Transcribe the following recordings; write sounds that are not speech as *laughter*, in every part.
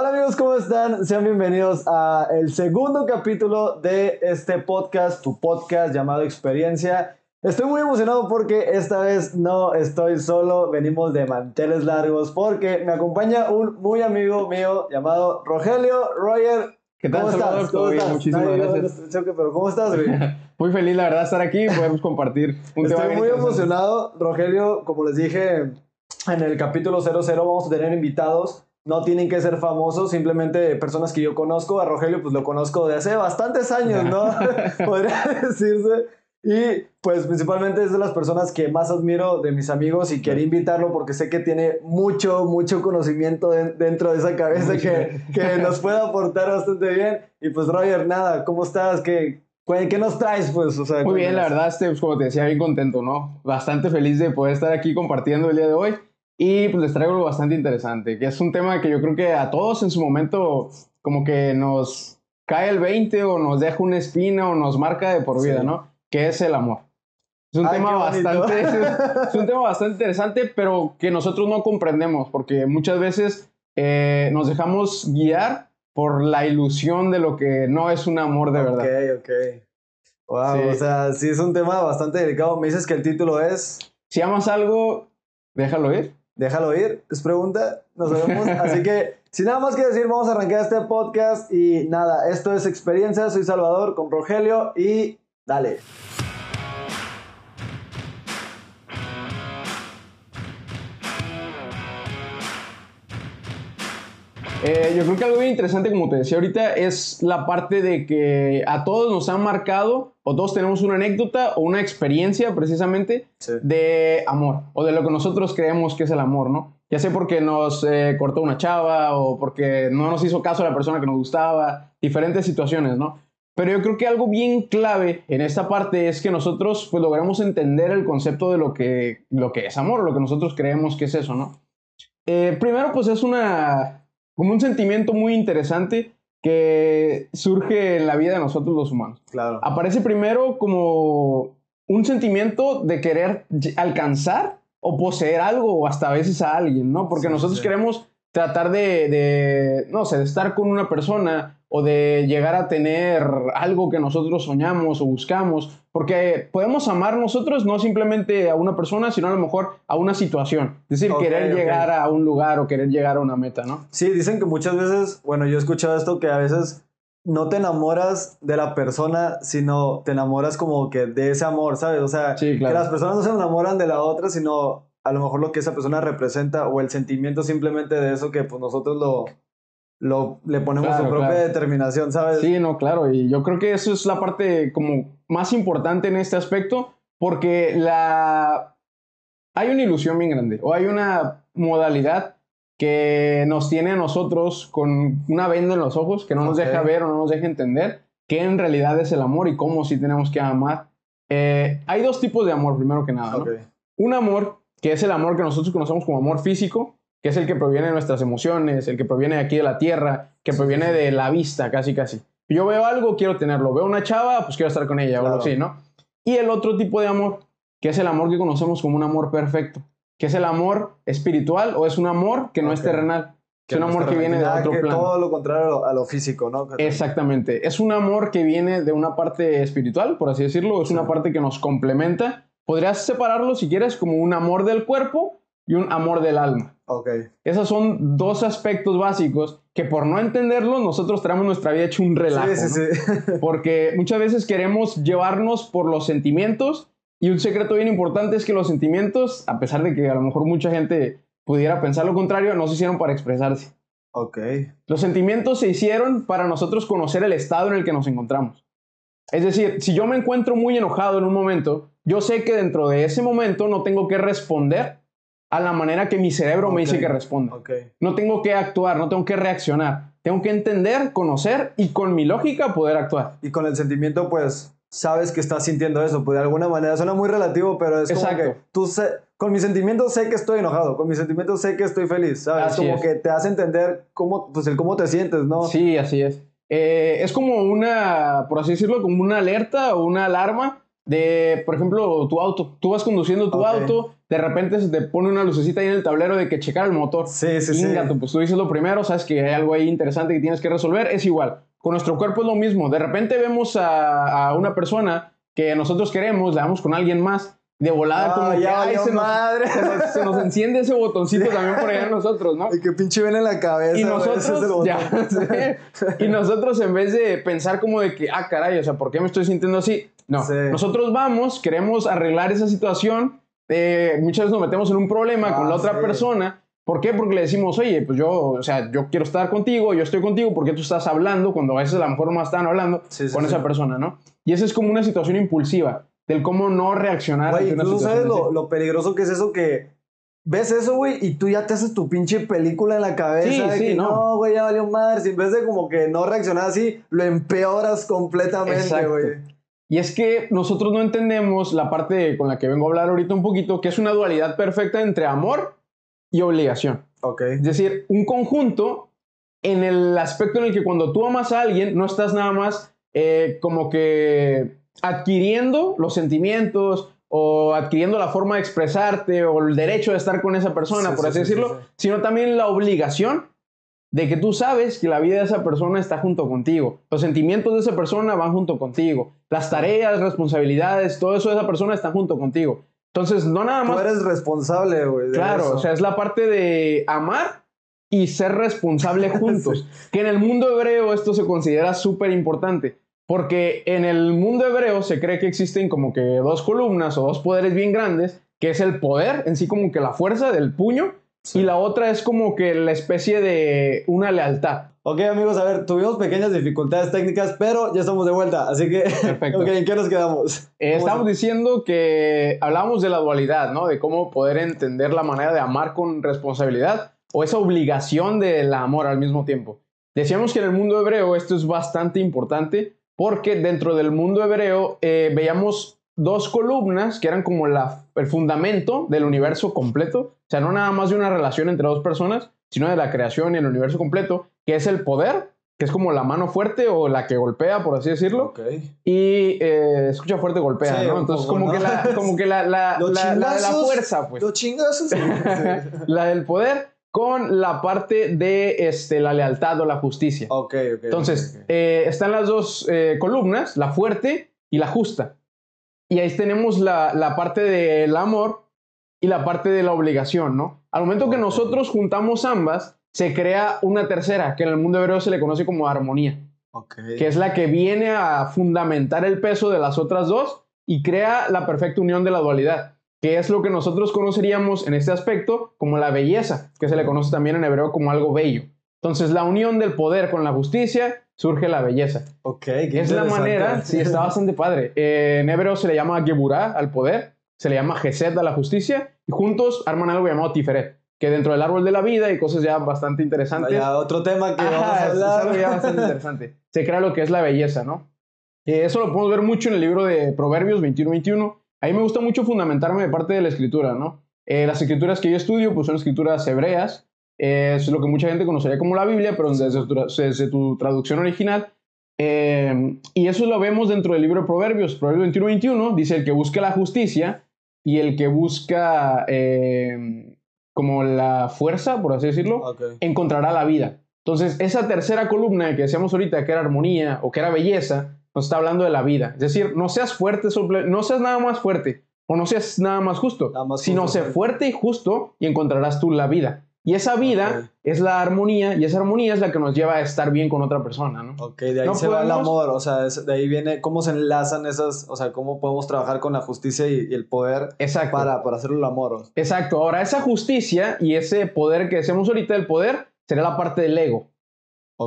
Hola amigos, ¿cómo están? Sean bienvenidos a el segundo capítulo de este podcast, tu podcast llamado Experiencia. Estoy muy emocionado porque esta vez no estoy solo, venimos de manteles largos porque me acompaña un muy amigo mío llamado Rogelio Roger. ¿Qué tal, ¿Cómo Salvador? estás? ¿Todo ¿Cómo bien? estás? Muchísimas vio gracias. pero ¿cómo estás, güey? *laughs* Muy feliz, la verdad, estar aquí y podemos *laughs* compartir un tema Estoy bien muy emocionado, Rogelio. Como les dije en el capítulo 00, vamos a tener invitados. No tienen que ser famosos, simplemente personas que yo conozco. A Rogelio, pues lo conozco de hace bastantes años, ¿no? *laughs* Podría decirse. Y pues principalmente es de las personas que más admiro de mis amigos y quería invitarlo porque sé que tiene mucho, mucho conocimiento de- dentro de esa cabeza que, que nos puede aportar bastante bien. Y pues Roger, nada, ¿cómo estás? ¿Qué, ¿Qué nos traes? Pues, o sea, Muy bien, la verdad, este, pues, como te decía, bien contento, ¿no? Bastante feliz de poder estar aquí compartiendo el día de hoy. Y pues les traigo algo bastante interesante, que es un tema que yo creo que a todos en su momento como que nos cae el 20 o nos deja una espina o nos marca de por vida, Sí. ¿no? Que es el amor. Es un, Ay, tema bastante, es un *laughs* tema bastante interesante, pero que nosotros no comprendemos, porque muchas veces eh, nos dejamos guiar por la ilusión de lo que no es un amor de verdad. Ok, ok. Wow, Sí. o sea, sí es un tema bastante delicado. Me dices que el título es Si amas algo, déjalo ir. Déjalo ir, es pregunta, no sabemos. *laughs* Así que, sin nada más que decir, vamos a arrancar este podcast. Y nada, esto es Experiencia. Soy Salvador con Rogelio y dale. Eh, yo creo que algo bien interesante, como te decía ahorita, es la parte de que a todos nos han marcado, o todos tenemos una anécdota o una experiencia precisamente Sí. de amor, o de lo que nosotros creemos que es el amor, ¿no? Ya sea porque nos eh, cortó una chava, o porque no nos hizo caso la persona que nos gustaba, diferentes situaciones, ¿no? Pero yo creo que algo bien clave en esta parte es que nosotros pues logramos entender el concepto de lo que, lo que es amor, lo que nosotros creemos que es eso, ¿no? Eh, primero, pues es una, como un sentimiento muy interesante que surge en la vida de nosotros los humanos. Claro. Aparece primero como un sentimiento de querer alcanzar o poseer algo o hasta a veces a alguien, ¿no? Porque Sí, nosotros sí. queremos tratar de, de, no sé, de estar con una persona o de llegar a tener algo que nosotros soñamos o buscamos, porque podemos amar nosotros no simplemente a una persona, sino a lo mejor a una situación. Es decir, querer llegar a un lugar o querer llegar a una meta, ¿no? Sí, dicen que muchas veces, bueno, yo he escuchado esto, que a veces no te enamoras de la persona, sino te enamoras como que de ese amor, ¿sabes? O sea, Sí, claro. que las personas no se enamoran de la otra, sino a lo mejor lo que esa persona representa o el sentimiento simplemente de eso que pues nosotros lo, lo le ponemos Claro, su propia claro. determinación, ¿sabes? Sí, no, claro, y yo creo que eso es la parte como más importante en este aspecto, porque la hay una ilusión bien grande, o hay una modalidad que nos tiene a nosotros con una venda en los ojos, que no nos Ok. deja ver o no nos deja entender qué en realidad es el amor y cómo sí tenemos que amar. Eh, hay dos tipos de amor, primero que nada, ¿no? Ok. Un amor que es el amor que nosotros conocemos como amor físico, que es el que proviene de nuestras emociones, el que proviene de aquí de la tierra, que Sí, proviene sí, sí. de la vista, casi casi. Yo veo algo, quiero tenerlo. Veo una chava, pues quiero estar con ella o algo así, ¿no? Y el otro tipo de amor, que es el amor que conocemos como un amor perfecto, que es el amor espiritual o es un amor que no es terrenal. Es un amor que viene de nada otro que plano. Todo lo contrario a lo, físico, ¿no? Exactamente. Es un amor que viene de una parte espiritual, por así decirlo. Es una parte que nos complementa. Podrías separarlo, si quieres, como un amor del cuerpo y un amor del alma. Ok. Esos son dos aspectos básicos que por no entenderlos nosotros traemos nuestra vida hecho un relajo. sí, sí, ¿no? sí. *laughs* Porque muchas veces queremos llevarnos por los sentimientos y un secreto bien importante es que los sentimientos, a pesar de que a lo mejor mucha gente pudiera pensar lo contrario, no se hicieron para expresarse. ok. Los sentimientos se hicieron para nosotros conocer el estado en el que nos encontramos. Es decir, si yo me encuentro muy enojado en un momento, yo sé que dentro de ese momento no tengo que responder a la manera que mi cerebro me dice que responda. No tengo que actuar, no tengo que reaccionar. Tengo que entender, conocer y con mi lógica poder actuar. Y con el sentimiento, pues, sabes que estás sintiendo eso. Pues de alguna manera suena muy relativo, pero es como Exacto. que tú con mis sentimientos sé que estoy enojado, con mis sentimientos sé que estoy feliz, ¿sabes? Así como es. que te hace entender cómo, pues, el cómo te sientes, ¿no? Sí, así es. Eh, es como una, por así decirlo, como una alerta o una alarma de, por ejemplo, tu auto. Tú vas conduciendo tu auto de repente se te pone una lucecita ahí en el tablero de que checar el motor. Sí, sí, sí. Ingato, pues tú dices lo primero, sabes que hay algo ahí interesante que tienes que resolver, es igual. Con nuestro cuerpo es lo mismo. De repente vemos a, a una persona que nosotros queremos, le damos con alguien más, de volada Ah, como que, ya ay, valió se nos, madre. se, nos, se nos enciende ese botoncito *laughs* también por allá en nosotros, ¿no? Y que pinche ven en la cabeza. Y nosotros, ya *laughs* y nosotros en vez de pensar como de que, ah, caray, o sea, ¿por qué me estoy sintiendo así? No, Sí. nosotros vamos, queremos arreglar esa situación, eh, muchas veces nos metemos en un problema con Ah, la otra sí. persona. ¿Por qué? Porque le decimos, oye, pues yo, o sea, yo quiero estar contigo, yo estoy contigo, ¿por qué tú estás hablando cuando a veces a lo mejor no están hablando con esa persona, ¿no? Y esa es como una situación impulsiva, del cómo no reaccionar Güey, situación sabes lo, peligroso que es eso que ves eso, güey, y tú ya te haces tu pinche película en la cabeza. Sí, de sí, que, no. no, güey, ya valió madre. Si en vez de como que no reaccionar así, lo empeoras completamente, güey. Y es que nosotros no entendemos la parte con la que vengo a hablar ahorita un poquito, que es una dualidad perfecta entre amor y obligación. Ok. Es decir, un conjunto en el aspecto en el que cuando tú amas a alguien, no estás nada más eh, como que adquiriendo los sentimientos o adquiriendo la forma de expresarte o el derecho de estar con esa persona, Sí, por sí, así sí, decirlo, sí, sino también la obligación de que tú sabes que la vida de esa persona está junto contigo. Los sentimientos de esa persona van junto contigo. Las tareas, responsabilidades, todo eso de esa persona está junto contigo. Entonces, no nada Tú más eres responsable, güey. Claro, eso. o sea, es la parte de amar y ser responsable *laughs* juntos. Que en el mundo hebreo esto se considera súper importante. Porque en el mundo hebreo se cree que existen como que dos columnas o dos poderes bien grandes, que es el poder, en sí como que la fuerza del puño, Sí. y la otra es como que la especie de una lealtad. Ok, amigos, a ver, tuvimos pequeñas dificultades técnicas, pero ya estamos de vuelta. Así que, Perfecto. *laughs* ok, ¿en qué nos quedamos? Eh, ¿Cómo estamos se- diciendo que hablábamos de la dualidad, ¿no? De cómo poder entender la manera de amar con responsabilidad o esa obligación del amor al mismo tiempo. Decíamos que en el mundo hebreo esto es bastante importante porque dentro del mundo hebreo eh, veíamos dos columnas que eran como la, el fundamento del universo completo, o sea, no nada más de una relación entre dos personas, sino de la creación y el universo completo, que es el poder, que es como la mano fuerte o la que golpea, por así decirlo, Ok. y eh, escucha fuerte golpea, Sí, ¿no? Entonces, poco, como, ¿no? Que la, como que la, la, *laughs* la- la de la fuerza, pues. Los chingazos. *laughs* La del poder con la parte de este, la lealtad o la justicia. ok, ok. Entonces, eh, están las dos eh, columnas, la fuerte y la justa. Y ahí tenemos la, la parte del amor y la parte de la obligación, ¿no? Al momento que nosotros juntamos ambas, se crea una tercera, que en el mundo hebreo se le conoce como armonía que es la que viene a fundamentar el peso de las otras dos y crea la perfecta unión de la dualidad, que es lo que nosotros conoceríamos en este aspecto como la belleza, que se le conoce también en hebreo como algo bello. Entonces, la unión del poder con la justicia surge la belleza. Ok, qué Es la manera, sí, está *laughs* bastante padre. Eh, en hebreo se le llama Geburah al poder, se le llama Gesed a la justicia, y juntos arman algo llamado Tiferet, que dentro del árbol de la vida y cosas ya bastante interesantes. Ya, otro tema que vamos Ajá, a es- es hablar. algo ya *laughs* bastante interesante. Se crea lo que es la belleza, ¿no? Eh, eso lo podemos ver mucho en el libro de Proverbios 21-21. A mí me gusta mucho fundamentarme de parte de la escritura, ¿no? Eh, las escrituras que yo estudio pues son escrituras hebreas. Eh, es lo que mucha gente conocería como la Biblia, pero desde tu, tra- desde tu traducción original. Eh, y eso lo vemos dentro del libro de Proverbios. Proverbios 21-21 dice el que busca la justicia y el que busca como la fuerza, por así decirlo, encontrará la vida. Entonces, esa tercera columna que decíamos ahorita, que era armonía o que era belleza, nos está hablando de la vida. Es decir, no seas fuerte, no seas nada más fuerte o no seas nada más justo, Nada más sino justo, sé fuerte y justo y encontrarás tú la vida. Y esa vida es la armonía y esa armonía es la que nos lleva a estar bien con otra persona, ¿no? Ok, de ahí No se va el podemos- amor, o sea, de ahí viene cómo se enlazan esas, o sea, cómo podemos trabajar con la justicia y, y el poder Exacto. para, para hacer el amor. Exacto. Ahora, esa justicia y ese poder que decíamos ahorita, el poder, será la parte del ego.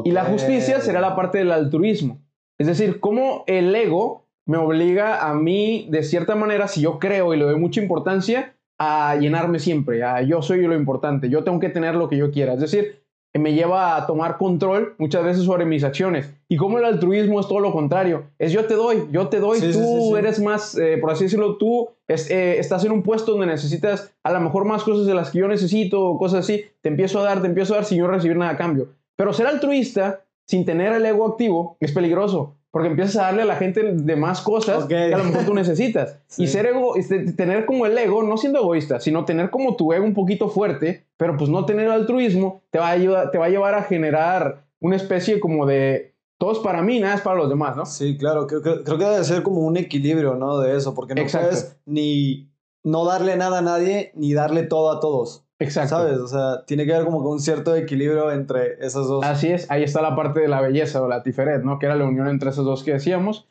Y la justicia será la parte del altruismo. Es decir, cómo el ego me obliga a mí, de cierta manera, si yo creo y le doy mucha importancia, a llenarme siempre, a yo soy lo importante, yo tengo que tener lo que yo quiera. Es decir, me lleva a tomar control muchas veces sobre mis acciones. Y como el altruismo es todo lo contrario, es yo te doy, yo te doy, Sí, tú sí, sí, sí. eres más, eh, por así decirlo, tú es- eh, estás en un puesto donde necesitas a lo mejor más cosas de las que yo necesito, o cosas así, te empiezo a dar, te empiezo a dar sin yo recibir nada a cambio. Pero ser altruista sin tener el ego activo es peligroso, Porque empiezas a darle a la gente de más cosas que a lo mejor tú necesitas. *laughs* Sí. Y ser ego, tener como el ego, no siendo egoísta, sino tener como tu ego un poquito fuerte, pero pues no tener altruismo, te va a, ayudar, te va a llevar a generar una especie como de todo es para mí, nada es para los demás, ¿no? Sí, claro, creo, creo- creo que debe ser como un equilibrio, ¿no? De eso, porque no Exacto. puedes ni no darle nada a nadie, ni darle todo a todos, Exacto. ¿sabes? O sea, tiene que haber como que un cierto equilibrio entre esas dos. Así es, ahí está la parte de la belleza o la tiferet, ¿no? Que era la unión entre esos dos que decíamos.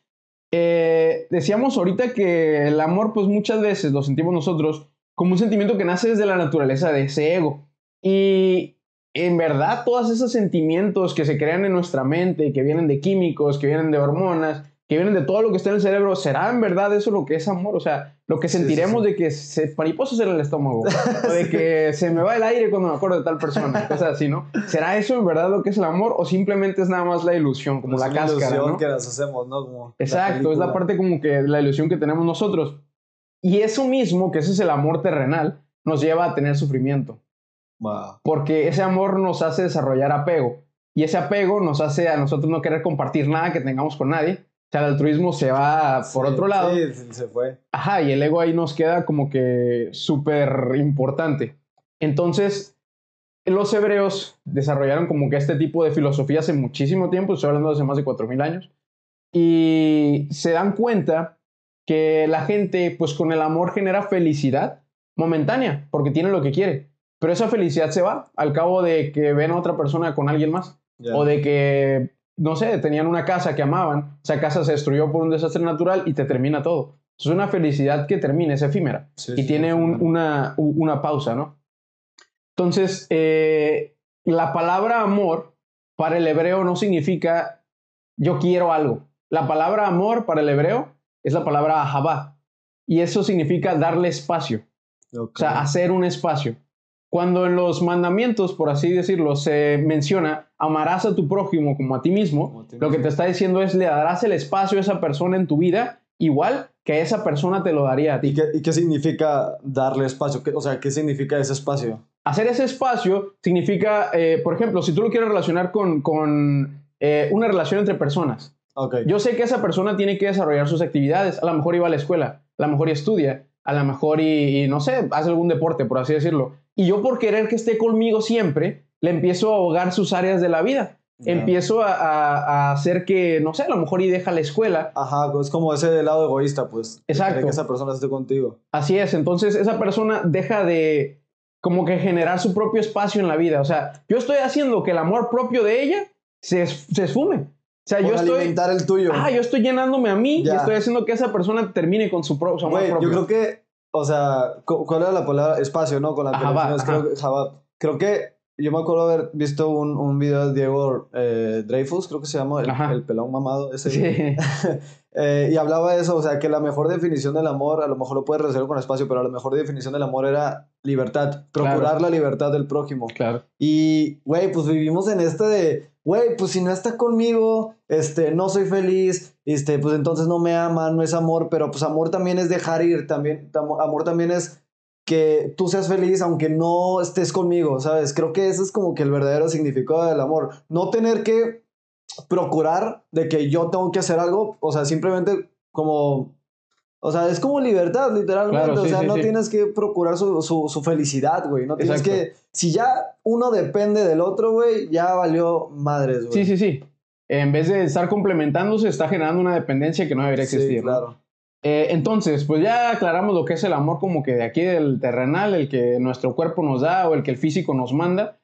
Eh, decíamos ahorita que el amor, pues muchas veces lo sentimos nosotros como un sentimiento que nace desde la naturaleza de ese ego. Y en verdad, todos esos sentimientos que se crean en nuestra mente, que vienen de químicos, que vienen de hormonas, que vienen de todo lo que está en el cerebro, ¿será en verdad eso lo que es amor? O sea, lo que Sí, sí, sentiremos sí. de que se mariposas en el estómago, o de que *laughs* se me va el aire cuando me acuerdo de tal persona, *laughs* cosas así, ¿no? ¿Será eso en verdad lo que es el amor o simplemente es nada más la ilusión, como la cáscara, ilusión ¿no? que las hacemos, ¿no? Como Exacto, es la parte como que la ilusión que tenemos nosotros. Y eso mismo, que ese es el amor terrenal, nos lleva a tener sufrimiento, Wow. porque ese amor nos hace desarrollar apego y ese apego nos hace a nosotros no querer compartir nada que tengamos con nadie. O sea, el altruismo se va por Sí, otro lado. Sí, se fue. Ajá, y el ego ahí nos queda como que súper importante. Entonces, los hebreos desarrollaron como que este tipo de filosofía hace muchísimo tiempo, estoy hablando de hace más de 4.000 años, y se dan cuenta que la gente, pues con el amor genera felicidad momentánea, porque tiene lo que quiere, pero esa felicidad se va al cabo de que ven a otra persona con alguien más, o de que, no sé, tenían una casa que amaban, esa casa se destruyó por un desastre natural y te termina todo. Es una felicidad que termina, es efímera Sí, y sí, tiene un- una, pausa, ¿no? Entonces, eh, la palabra amor para el hebreo no significa yo quiero algo. La palabra amor para el hebreo es la palabra ahabá y eso significa darle espacio, o sea, hacer un espacio. Cuando en los mandamientos, por así decirlo, se menciona amarás a tu prójimo como a ti mismo, Como a ti lo que te está diciendo es le darás el espacio a esa persona en tu vida igual que esa persona te lo daría a ti. ¿Y qué, y qué significa darle espacio? ¿Qué- o sea, ¿qué significa ese espacio? Hacer ese espacio significa, eh, por ejemplo, si tú lo quieres relacionar con, con, eh, una relación entre personas. Ok. Yo sé que esa persona tiene que desarrollar sus actividades. A lo mejor iba a la escuela, a lo mejor y estudia, a lo mejor y, y no sé, hace algún deporte, por así decirlo. Y yo por querer que esté conmigo siempre, le empiezo a ahogar sus áreas de la vida. Empiezo a, a- a hacer que, no sé, a lo mejor y deja la escuela. Ajá, es como ese lado egoísta, pues. Exacto. Que esa persona esté contigo. Así es, entonces esa persona deja de como que generar su propio espacio en la vida. O sea, yo estoy haciendo que el amor propio de ella se, se esfume. O sea, Por yo estoy... alimentar el tuyo. Ah, yo estoy llenándome a mí y estoy haciendo que esa persona termine con su, pro- su amor propio. yo creo que, o sea, cu- ¿cuál era la palabra? Espacio, ¿no? Con la que Ajá, creo que, Jabab. Creo que yo me acuerdo haber visto un, un video de Diego eh, Dreyfus, creo que se llama, el, el pelón mamado. Ese Sí. *laughs* Eh, y hablaba de eso, o sea, que la mejor definición del amor, a lo mejor lo puedes relacionar con espacio, pero la mejor definición del amor era libertad, procurar Claro. la libertad del prójimo. claro. Y, güey, pues vivimos en este de, güey, pues si no está conmigo, este, no soy feliz, este, pues entonces no me ama, no es amor, pero pues amor también es dejar ir, también, tam- amor también es que tú seas feliz aunque no estés conmigo, ¿sabes? Creo que ese es como que el verdadero significado del amor. No tener que procurar de que yo tengo que hacer algo, o sea, simplemente como... O sea, es como libertad, literalmente. Claro, o sí, sea, sí, no sí. tienes que procurar su, su, su felicidad, güey. No tienes Exacto. que... Si ya uno depende del otro, güey, ya valió madres, güey. Sí, sí, sí. En vez de estar complementándose, está generando una dependencia que no debería Sí, existir. ¿no? Eh, entonces, pues ya aclaramos lo que es el amor como que de aquí del terrenal, el que nuestro cuerpo nos da o el que el físico nos manda.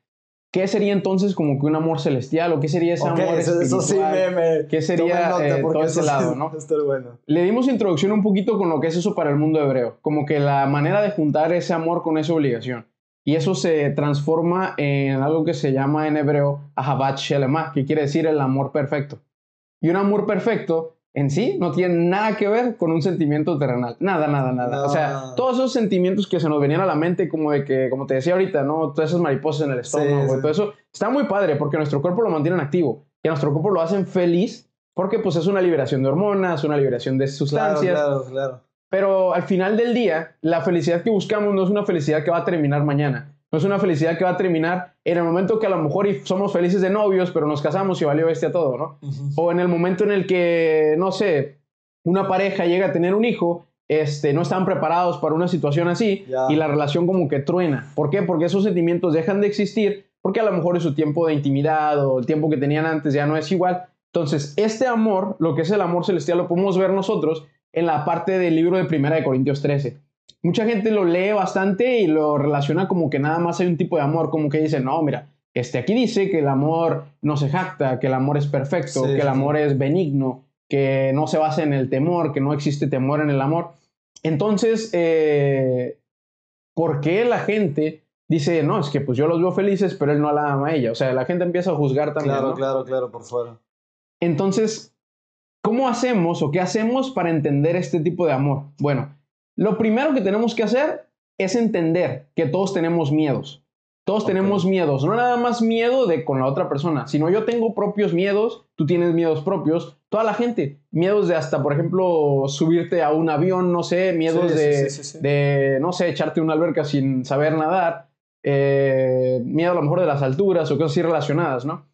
¿Qué sería entonces como que un amor celestial o qué sería ese amor eso, eso sí me... me ¿Qué sería, eh, todo ese sí lado, *laughs* no? bueno. Le dimos introducción un poquito con lo que es eso para el mundo hebreo, como que la manera de juntar ese amor con esa obligación. Y eso se transforma en algo que se llama en hebreo Ahabat Shelemah, que quiere decir el amor perfecto. Y un amor perfecto en sí no tiene nada que ver con un sentimiento terrenal. Nada, nada, nada. O sea, todos esos sentimientos que se nos venían a la mente, como de que, como te decía ahorita, ¿no? Todas esas mariposas en el estómago, sí. todo eso, está muy padre porque nuestro cuerpo lo mantienen activo y a nuestro cuerpo lo hacen feliz porque pues es una liberación de hormonas, una liberación de Claro, sustancias. claro, claro. Pero al final del día, la felicidad que buscamos no es una felicidad que va a terminar mañana. No es una felicidad que va a terminar en el momento que a lo mejor somos felices de novios, pero nos casamos y valió este a todo, ¿no? O en el momento en el que, no sé, una pareja llega a tener un hijo, este, no están preparados para una situación así y la relación como que truena. ¿Por qué? Porque esos sentimientos dejan de existir porque a lo mejor es su tiempo de intimidad o el tiempo que tenían antes ya no es igual. Entonces, este amor, lo que es el amor celestial, lo podemos ver nosotros en la parte del libro de Primera de Corintios 13 mucha gente lo lee bastante y lo relaciona como que nada más hay un tipo de amor, como que dice, no, mira, este aquí dice que el amor no se jacta, que el amor es perfecto, que el amor es benigno, que no se basa en el temor, que no existe temor en el amor. Entonces, eh, ¿por qué la gente dice, no, es que pues yo los veo felices, pero él no la ama a ella? O sea, la gente empieza a juzgar también. Claro, claro, claro, por fuera. Entonces, ¿cómo hacemos o qué hacemos para entender este tipo de amor? Bueno, lo primero que tenemos que hacer es entender que todos tenemos miedos. Todos tenemos miedos, no nada más miedo de con la otra persona, sino yo tengo propios miedos, tú tienes miedos propios, toda la gente, miedos de hasta, por ejemplo, subirte a un avión, no sé, miedos de, no sé, echarte una alberca sin saber nadar, eh, miedo a lo mejor de las alturas o cosas así relacionadas, ¿no?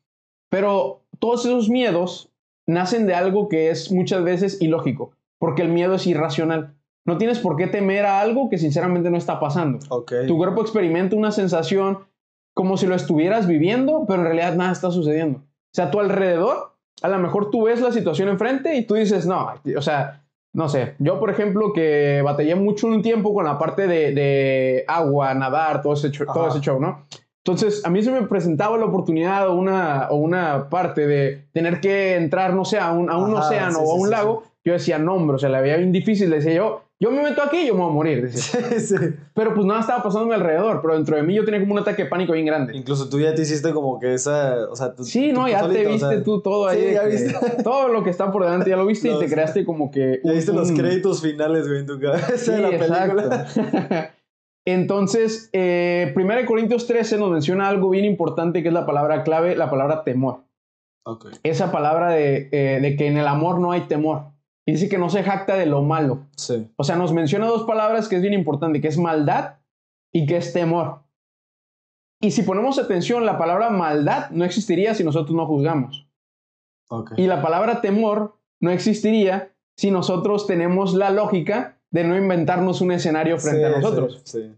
Pero todos esos miedos nacen de algo que es muchas veces ilógico, porque el miedo es irracional. No tienes por qué temer a algo que sinceramente no está pasando. Tu cuerpo experimenta una sensación como si lo estuvieras viviendo, pero en realidad nada está sucediendo. O sea, a tu alrededor, a lo mejor tú ves la situación enfrente y tú dices, no, o sea, no sé, yo por ejemplo que batallé mucho un tiempo con la parte de, agua, nadar, todo ese, todo ese show, ¿no? Entonces, a mí se me presentaba la oportunidad o una, o una parte de tener que entrar, no sé, a un, a un océano o a un lago. Yo decía, no, hombre, o sea, la veía bien difícil. Le decía yo, yo me meto aquí y yo me voy a morir. *laughs* Pero pues nada estaba pasando a mi alrededor, pero dentro de mí yo tenía como un ataque de pánico bien grande. Incluso tú ya te hiciste como que esa, o sea, Sí, no, ya te viste tú todo ahí. Sí, ya viste. *laughs* Todo lo que está por delante ya lo viste y te creaste como que... Ya viste los créditos finales, güey, en tu cabeza de la película. *laughs* Entonces, eh, 1 Corintios 13 nos menciona algo bien importante que es la palabra clave, la palabra temor. Okay. Esa palabra de, eh, de que en el amor no hay temor. Y dice que no se jacta de lo malo. Sí. O sea, nos menciona dos palabras que es bien importante, que es maldad y que es temor. Y si ponemos atención, la palabra maldad no existiría si nosotros no juzgamos. Okay. Y la palabra temor no existiría si nosotros tenemos la lógica de no inventarnos un escenario frente a nosotros. Sí,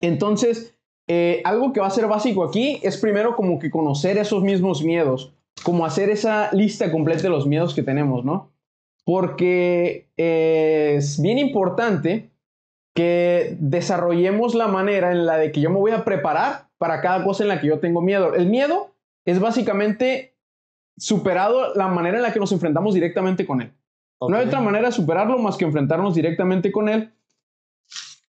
Entonces, eh, algo que va a ser básico aquí es primero como que conocer esos mismos miedos, como hacer esa lista completa de los miedos que tenemos, ¿no? Porque es bien importante que desarrollemos la manera en la de que yo me voy a preparar para cada cosa en la que yo tengo miedo. El miedo es básicamente superado la manera en la que nos enfrentamos directamente con él. No hay otra manera de superarlo más que enfrentarnos directamente con él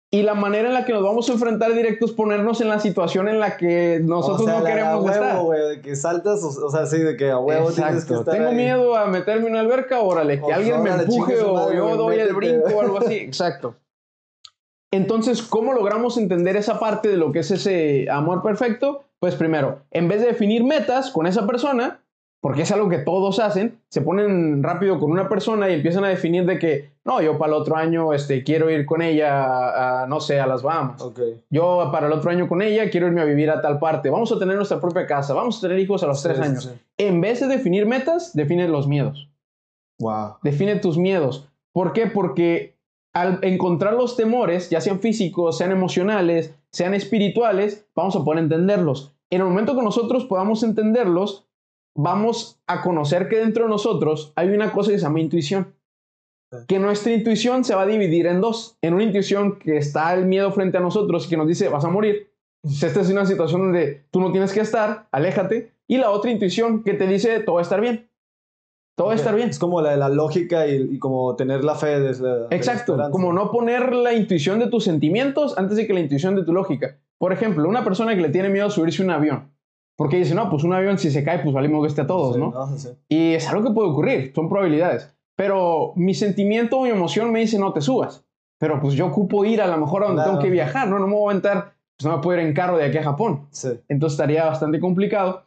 y la manera en la que nos vamos a enfrentar directo es ponernos en la situación en la que nosotros no queremos huevo, estar. Wey, de que saltas, o, sea, sí, de que a huevo tienes que estar Tengo miedo a meterme en una alberca, órale, que alguien me empuje o yo doy el brinco o algo así. *laughs* Exacto. Entonces, ¿cómo logramos entender esa parte de lo que es ese amor perfecto? Pues primero, en vez de definir metas con esa persona, porque es algo que todos hacen, se ponen rápido con una persona y empiezan a definir de que, no, yo para el otro año este, quiero ir con ella, a, no sé, a las Bahamas. Yo para el otro año con ella quiero irme a vivir a tal parte. Vamos a tener nuestra propia casa, vamos a tener hijos a los tres años. En vez de definir metas, define los miedos. Wow. Define tus miedos. ¿Por qué? Porque al encontrar los temores, ya sean físicos, sean emocionales, sean espirituales, vamos a poder entenderlos. En el momento que nosotros podamos entenderlos, vamos a conocer que dentro de nosotros hay una cosa que se llama intuición. Que nuestra intuición se va a dividir en dos. En una intuición que está el miedo frente a nosotros y que nos dice, vas a morir. Esta es una situación donde tú no tienes que estar, aléjate. Y la otra intuición que te dice, todo va a estar bien. Todo va a estar bien. Es como la de la lógica y, como tener la fe. Exacto. como no poner la intuición de tus sentimientos antes de que la intuición de tu lógica. Por ejemplo, una persona que le tiene miedo a subirse a un avión porque dice, no, pues un avión si se cae, pues valimos que esté a todos, ¿no? Y es algo que puede ocurrir, son probabilidades. Pero mi sentimiento, mi emoción me dice, no te subas. Pero pues yo ocupo ir a lo mejor a donde tengo que viajar, ¿no? No me voy a aventar, pues no me puedo ir en carro de aquí a Japón. Entonces estaría bastante complicado.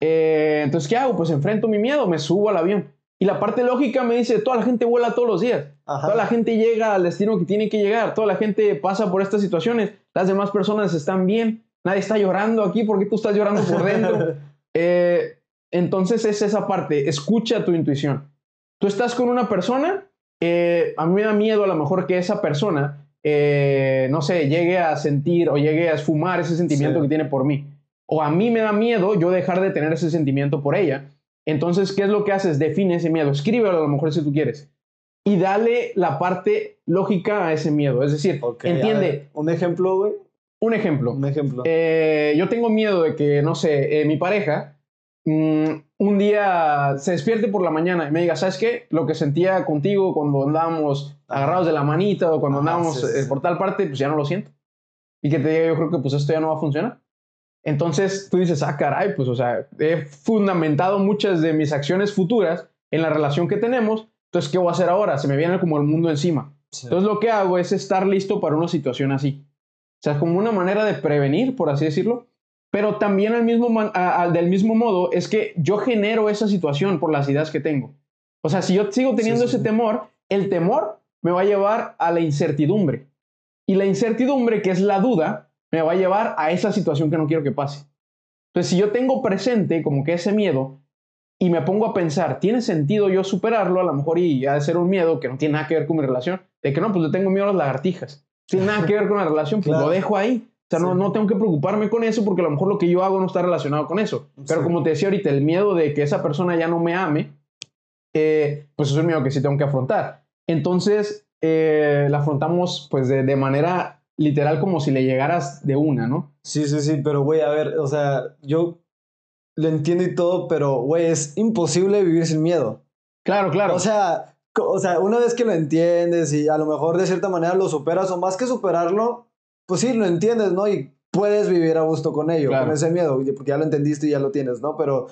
Eh, entonces, ¿qué hago? Pues enfrento mi miedo, me subo al avión. Y la parte lógica me dice, toda la gente vuela todos los días. Toda la gente llega al destino que tiene que llegar. Toda la gente pasa por estas situaciones. Las demás personas están bien nadie está llorando aquí, ¿por qué tú estás llorando por dentro? *laughs* Eh, entonces es esa parte, escucha tu intuición. Tú estás con una persona, eh, a mí me da miedo a lo mejor que esa persona, eh, no sé, llegue a sentir o llegue a esfumar ese sentimiento Sí. que tiene por mí. O a mí me da miedo yo dejar de tener ese sentimiento por ella. Entonces, ¿qué es lo que haces? Define ese miedo, escríbelo a lo mejor si tú quieres. Y dale la parte lógica a ese miedo. Es decir, entiende. ver, un ejemplo, güey. Un ejemplo. Un ejemplo. Eh, yo tengo miedo de que, no sé, eh, mi pareja mm, un día se despierte por la mañana y me diga, ¿sabes qué? Lo que sentía contigo cuando andábamos agarrados de la manita o cuando Ajá, andábamos sí, eh, sí. por tal parte, pues ya no lo siento. Y que te diga, yo creo que pues esto ya no va a funcionar. Entonces tú dices, ah, caray, pues o sea, he fundamentado muchas de mis acciones futuras en la relación que tenemos. Entonces, ¿qué voy a hacer ahora? Se me viene como el mundo encima. Sí. Entonces lo que hago es estar listo para una situación así. O sea, como una manera de prevenir, por así decirlo. Pero también al mismo man- a- a- del mismo modo es que yo genero esa situación por las ideas que tengo. O sea, si yo sigo teniendo Sí, sí, ese temor, el temor me va a llevar a la incertidumbre. Y la incertidumbre, que es la duda, me va a llevar a esa situación que no quiero que pase. Entonces, si yo tengo presente como que ese miedo y me pongo a pensar, ¿tiene sentido yo superarlo? A lo mejor y ha de ser un miedo que no tiene nada que ver con mi relación. De que no, pues le tengo miedo a las lagartijas. Tiene nada que ver con la relación, pues Claro. lo dejo ahí. O sea, no, Sí. no tengo que preocuparme con eso porque a lo mejor lo que yo hago no está relacionado con eso. Pero Sí. como te decía ahorita, el miedo de que esa persona ya no me ame, eh, pues es un miedo que sí tengo que afrontar. Entonces, eh, la afrontamos pues de, de manera literal como si le llegaras de una, ¿no? Sí, sí, sí, pero güey, a ver, o sea, yo lo entiendo y todo, pero güey, es imposible vivir sin miedo. Claro, claro. O sea, o sea, una vez que lo entiendes y a lo mejor de cierta manera lo superas o más que superarlo, pues sí, lo entiendes, ¿no? Y puedes vivir a gusto con ello, Claro. con ese miedo, porque ya lo entendiste y ya lo tienes, ¿no? Pero,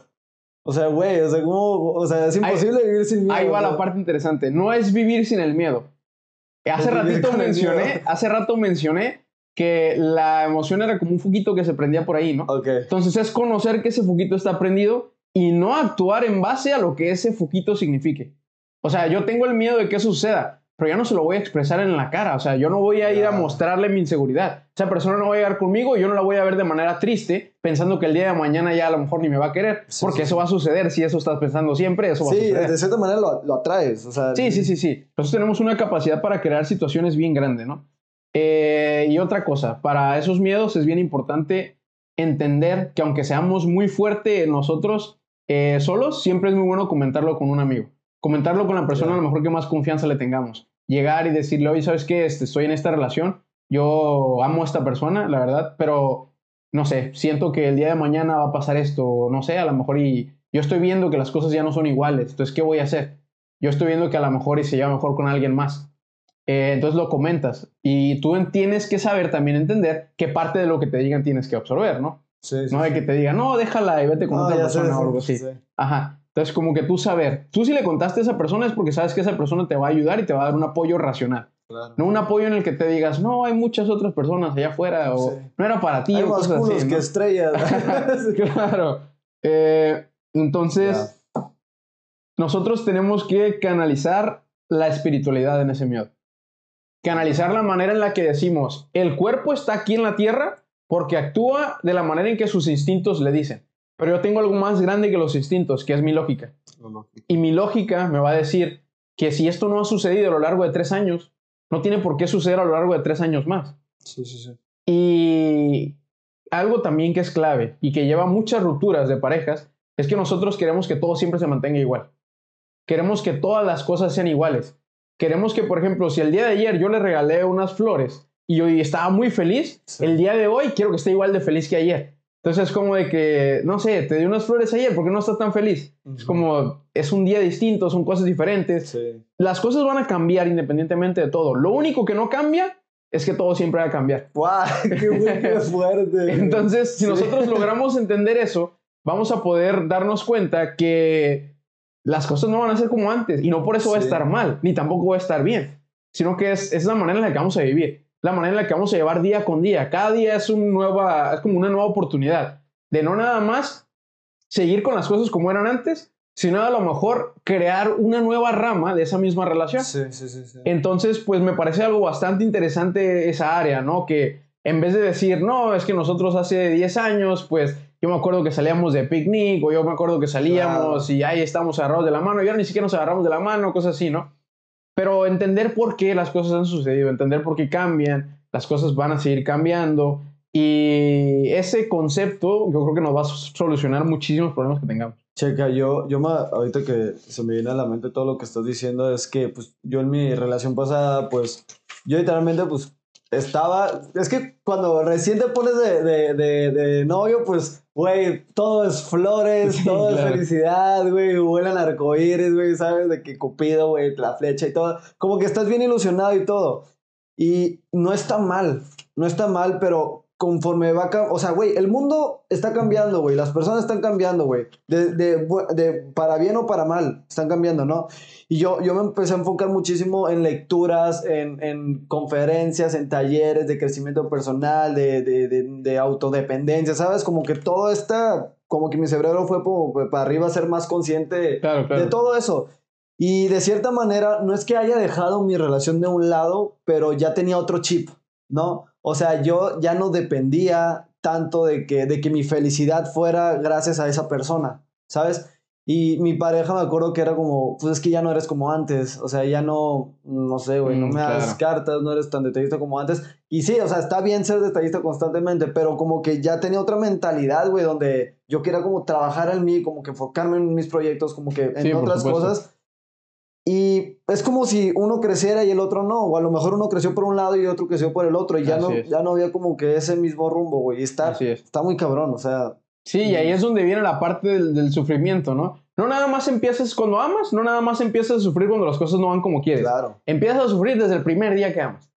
o sea, güey, o sea, ¿cómo? O sea, es Ahí- imposible vivir sin miedo. Ahí va o sea. la parte interesante. No es vivir sin el miedo. Hace ratito mencioné, hace rato mencioné que la emoción era como un foquito que se prendía por ahí, ¿no? Ok. Entonces es conocer que ese foquito está prendido y no actuar en base a lo que ese foquito signifique. O sea, yo tengo el miedo de que suceda, pero ya no se lo voy a expresar en la cara. O sea, yo no voy a ir a mostrarle mi inseguridad. Esa persona no va a llegar conmigo y yo no la voy a ver de manera triste, pensando que el día de mañana ya a lo mejor ni me va a querer, Sí, porque sí, eso sí. va a suceder. Si eso estás pensando siempre, eso va a Sí, suceder. de cierta manera lo, lo atraes, o sea. Sí, sí, sí, sí. Nosotros tenemos una capacidad para crear situaciones bien grande, ¿no? Eh, y otra cosa, para esos miedos es bien importante entender que aunque seamos muy fuertes nosotros eh, solos, siempre es muy bueno comentarlo con un amigo. Comentarlo con la persona a lo mejor que más confianza le tengamos. Llegar y decirle, oye, ¿sabes qué? Este, estoy en esta relación, yo amo a esta persona, la verdad, pero no sé, siento que el día de mañana va a pasar esto, no sé, a lo mejor y yo estoy viendo que las cosas ya no son iguales, entonces, ¿qué voy a hacer? Yo estoy viendo que a lo mejor y se lleva mejor con alguien más. Eh, entonces lo comentas y tú en- tienes que saber también entender qué parte de lo que te digan tienes que absorber, ¿no? Sí, sí, No de sí. que te digan, no, déjala y vete con No, otra ya sé, persona o algo así. sí. Ajá. Entonces, como que tú saber, tú si le contaste a esa persona es porque sabes que esa persona te va a ayudar y te va a dar un apoyo racional. Claro. No un apoyo en el que te digas, no, hay muchas otras personas allá afuera o Sí. no era para ti Hay más cosas culos así. que ¿no? estrellas. *laughs* *laughs* claro. Eh, entonces, nosotros tenemos que canalizar la espiritualidad en ese miedo. Canalizar la manera en la que decimos, el cuerpo está aquí en la tierra porque actúa de la manera en que sus instintos le dicen. Pero yo tengo algo más grande que los instintos, que es mi lógica. Y mi lógica me va a decir que si esto no ha sucedido a lo largo de tres años, no tiene por qué suceder a lo largo de tres años más. Sí, sí, sí. Y algo también que es clave y que lleva muchas rupturas de parejas es que nosotros queremos que todo siempre se mantenga igual. Queremos que todas las cosas sean iguales. Queremos que, por ejemplo, si el día de ayer yo le regalé unas flores y hoy estaba muy feliz, Sí. el día de hoy quiero que esté igual de feliz que ayer. Entonces es como de que, no sé, te di unas flores ayer, ¿por qué no estás tan feliz? Es como, es un día distinto, son cosas diferentes Sí. las cosas van a cambiar independientemente de todo. Lo único que no cambia es que todo siempre va a cambiar. ¡Guau! *laughs* ¡Qué, *laughs* fuerte! Entonces, si Sí. nosotros *laughs* logramos entender eso, vamos a poder darnos cuenta que las cosas no van a ser como antes y no por eso va a estar mal, ni tampoco va a estar bien, sino que es, es la manera en la que vamos a vivir, la manera en la que vamos a llevar día con día. Cada día es, un nueva, es como una nueva oportunidad de no nada más seguir con las cosas como eran antes, sino a lo mejor crear una nueva rama de esa misma relación. Sí, sí, sí. sí. Entonces, pues me parece algo bastante interesante esa área, ¿no? Que En vez de decir, no, es que nosotros hace 10 años, pues yo me acuerdo que salíamos de picnic o yo me acuerdo que salíamos y ahí estamos agarrados de la mano y ahora ni siquiera nos agarramos de la mano, cosas así, ¿no? Pero entender por qué las cosas han sucedido, entender por qué cambian, las cosas van a seguir cambiando y ese concepto yo creo que nos va a solucionar muchísimos problemas que tengamos. Checa, yo, yo ahorita que se me viene a la mente todo lo que estás diciendo es que pues yo en mi relación pasada pues yo literalmente pues estaba, es que cuando recién te pones de, de, de, novio, pues, güey, todo es flores, *laughs* todo es felicidad, güey, vuelan arcoíris, güey, ¿sabes? De que Cupido, güey, la flecha y todo. Como que estás bien ilusionado y todo. Y no está mal, no está mal, pero conforme va, o sea, güey, el mundo está cambiando, güey, las personas están cambiando, güey, de, de, de, para bien o para mal, están cambiando, ¿no? Y yo, yo me empecé a enfocar muchísimo en lecturas, en, en conferencias, en talleres de crecimiento personal, de, de, autodependencia, ¿sabes? Como que todo está, como que mi cerebro fue para arriba a ser más consciente de todo eso. Y de cierta manera, no es que haya dejado mi relación de un lado, pero ya tenía otro chip, ¿no? O sea, yo ya no dependía tanto de que, de que mi felicidad fuera gracias a esa persona, ¿sabes? Y mi pareja me acuerdo que era como, pues es que ya no eres como antes, o sea, ya no, no sé, güey, no mm, me das cartas, no eres tan detallista como antes. Y sí, o sea, está bien ser detallista constantemente, pero como que ya tenía otra mentalidad, güey, donde yo quería como trabajar en mí, como que enfocarme en mis proyectos, como que en otras cosas. Y es como si uno creciera y el otro no, o a lo mejor uno creció por un lado y otro creció por el otro, y ya, no, ya no había como que ese mismo rumbo, güey. Y está, está muy cabrón, o sea. Sí, y ahí es donde viene la parte del, sufrimiento, ¿no? No nada más empiezas cuando amas, no nada más empiezas a sufrir cuando las cosas no van como quieres. Claro. Empiezas a sufrir desde el primer día que amas.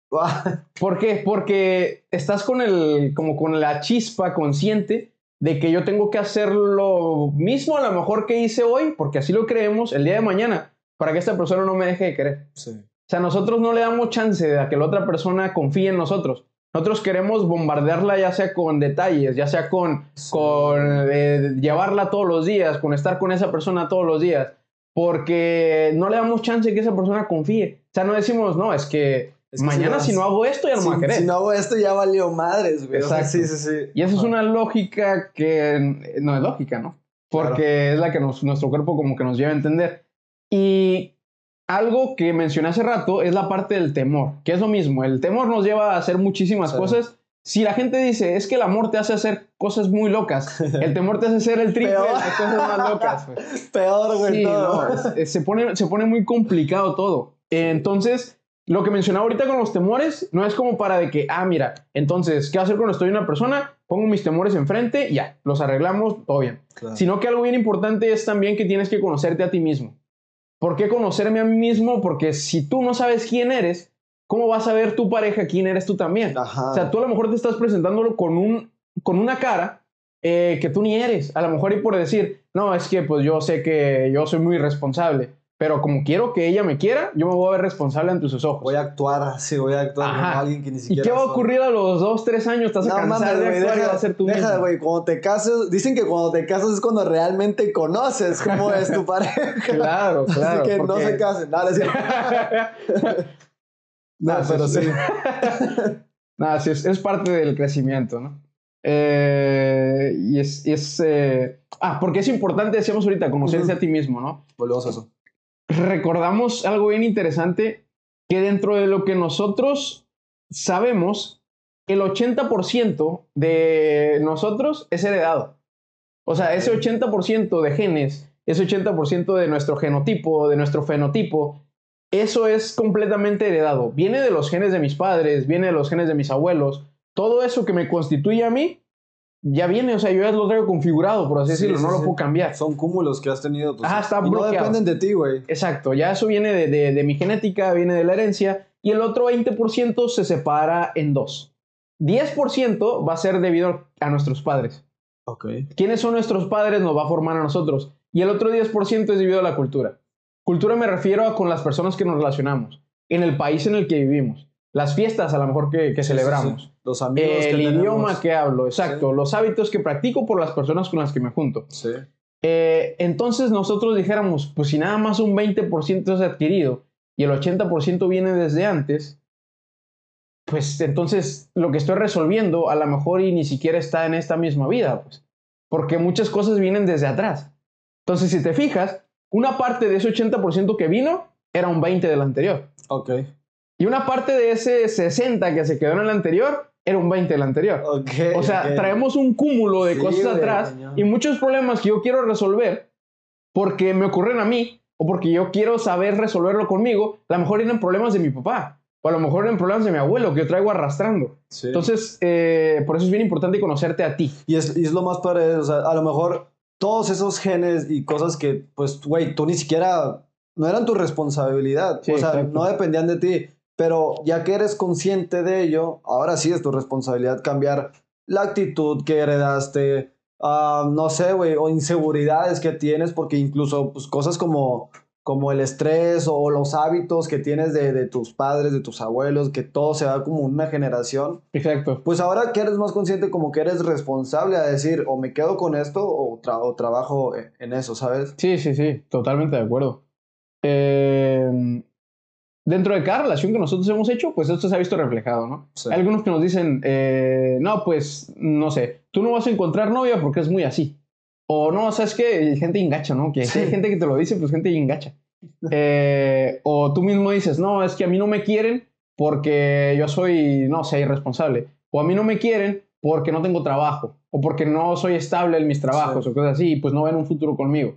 ¿Por qué? Porque estás con el, como con la chispa consciente de que yo tengo que hacer lo mismo a lo mejor que hice hoy, porque así lo creemos, el día de mañana para que esta persona no me deje de querer. O sea, nosotros no le damos chance de que la otra persona confíe en nosotros. Nosotros queremos bombardearla ya sea con detalles, ya sea con, con eh, llevarla todos los días, con estar con esa persona todos los días, porque no le damos chance de que esa persona confíe. O sea, no decimos, no, es que, mañana si, no hago esto ya no me va a querer. Si no hago esto ya valió madres, güey. Exacto. sí, sí, sí. Y esa es una lógica que no es lógica, ¿no? Porque es la que nuestro cuerpo como que nos lleva a entender. Y algo que mencioné hace rato es la parte del temor, que es lo mismo. El temor nos lleva a hacer muchísimas cosas. Si la gente dice, es que el amor te hace hacer cosas muy locas, *laughs* el temor te hace hacer el triple de las cosas más locas. *laughs* Peor, güey. Sí, no, se, pone, se pone muy complicado todo. Entonces, lo que mencionaba ahorita con los temores no es como para de que, ah, mira, entonces, ¿qué hacer cuando estoy una persona? Pongo mis temores enfrente ya, los arreglamos, todo bien. Sino que algo bien importante es también que tienes que conocerte a ti mismo. ¿Por qué conocerme a mí mismo? Porque si tú no sabes quién eres, ¿cómo vas a ver tu pareja quién eres tú también? O sea, tú a lo mejor te estás presentándolo con, un, con una cara eh, que tú ni eres. A lo mejor y por decir, no, es que pues yo sé que yo soy muy responsable. Pero como quiero que ella me quiera, yo me voy a ver responsable ante sus ojos. Voy a actuar así, voy a actuar como alguien que ni siquiera. ¿Y qué va a ocurrir a los dos, tres años? Estás a cansar de actuar deja, y a ser tú deja, güey, cuando te casas, dicen que cuando te casas es cuando realmente conoces cómo es tu *laughs* pareja. claro, claro. Así que no se casen, nada, es *laughs* No, pero sí. Nada, sí, *laughs* es, parte del crecimiento, ¿no? Eh, y es. es eh... Ah, porque es importante, decíamos ahorita, conocerse a ti mismo, ¿no? Volvemos a eso recordamos algo bien interesante, que dentro de lo que nosotros sabemos, el 80% de nosotros es heredado. O sea, ese 80% de genes, ese 80% de nuestro genotipo, de nuestro fenotipo, eso es completamente heredado. Viene de los genes de mis padres, viene de los genes de mis abuelos. Todo eso que me constituye a mí ya viene, o sea, yo ya lo traigo configurado, por así decirlo, no lo puedo cambiar. Son cúmulos que has tenido. Pues, ah, está y no dependen de ti, güey. Exacto, ya eso viene de, de, mi genética, viene de la herencia, y el otro 20% se separa en dos. 10% va a ser debido a nuestros padres. Ok. ¿Quiénes son nuestros padres? Nos va a formar a nosotros. Y el otro 10% es debido a la cultura. Cultura me refiero a con las personas que nos relacionamos, en el país en el que vivimos las fiestas a lo mejor que, celebramos. Los amigos. el idioma que hablo, exacto. Los hábitos que practico por las personas con las que me junto. Eh, entonces nosotros dijéramos, pues si nada más un 20% es adquirido y el 80% viene desde antes, pues entonces lo que estoy resolviendo a lo mejor y ni siquiera está en esta misma vida, pues. Porque muchas cosas vienen desde atrás. Entonces, si te fijas, una parte de ese 80% que vino era un 20 del anterior. Ok. Y una parte de ese 60 que se quedó en el anterior era un 20 del anterior. Ok. O sea, ok. traemos un cúmulo de Sí, cosas güey, atrás y muchos problemas que yo quiero resolver porque me ocurren a mí o porque yo quiero saber resolverlo conmigo, a lo mejor eran problemas de mi papá o a lo mejor eran problemas de mi abuelo que yo traigo arrastrando. Sí. Entonces, eh, por eso es bien importante conocerte a ti. Y es, y es lo más padre, o sea, a lo mejor todos esos genes y cosas que, pues, güey, tú ni siquiera, no eran tu responsabilidad, Sí, o sea, exacto. no dependían de ti, pero ya que eres consciente de ello, ahora sí es tu responsabilidad cambiar la actitud que heredaste, ah, no sé, güey, o inseguridades que tienes, porque incluso, pues, cosas como como el estrés o los hábitos que tienes de, de tus padres, de tus abuelos, que todo se va como una generación, Exacto. pues ahora que eres más consciente, como que eres responsable a decir, o me quedo con esto o, tra- o trabajo en- en eso, ¿sabes? Sí, sí, sí, totalmente de acuerdo. Eh, dentro de cada relación que nosotros hemos hecho, pues esto se ha visto reflejado, ¿no? Sí. Hay algunos que nos dicen, eh, no, pues, no sé, tú no vas a encontrar novia porque es muy así. O no, ¿sabes qué? Gente engacha, ¿no? Que Sí. hay gente que te lo dice, pues gente engacha. Eh, o tú mismo dices, no, es que a mí no me quieren porque yo soy, no sé, irresponsable. O a mí no me quieren porque no tengo trabajo. O porque no soy estable en mis trabajos Sí. o cosas así, y pues no ven un futuro conmigo.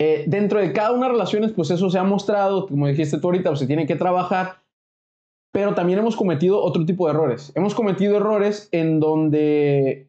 Eh, dentro de cada una de las relaciones, pues eso se ha mostrado, como dijiste tú ahorita, pues se tiene que trabajar, pero también hemos cometido otro tipo de errores. Hemos cometido errores en donde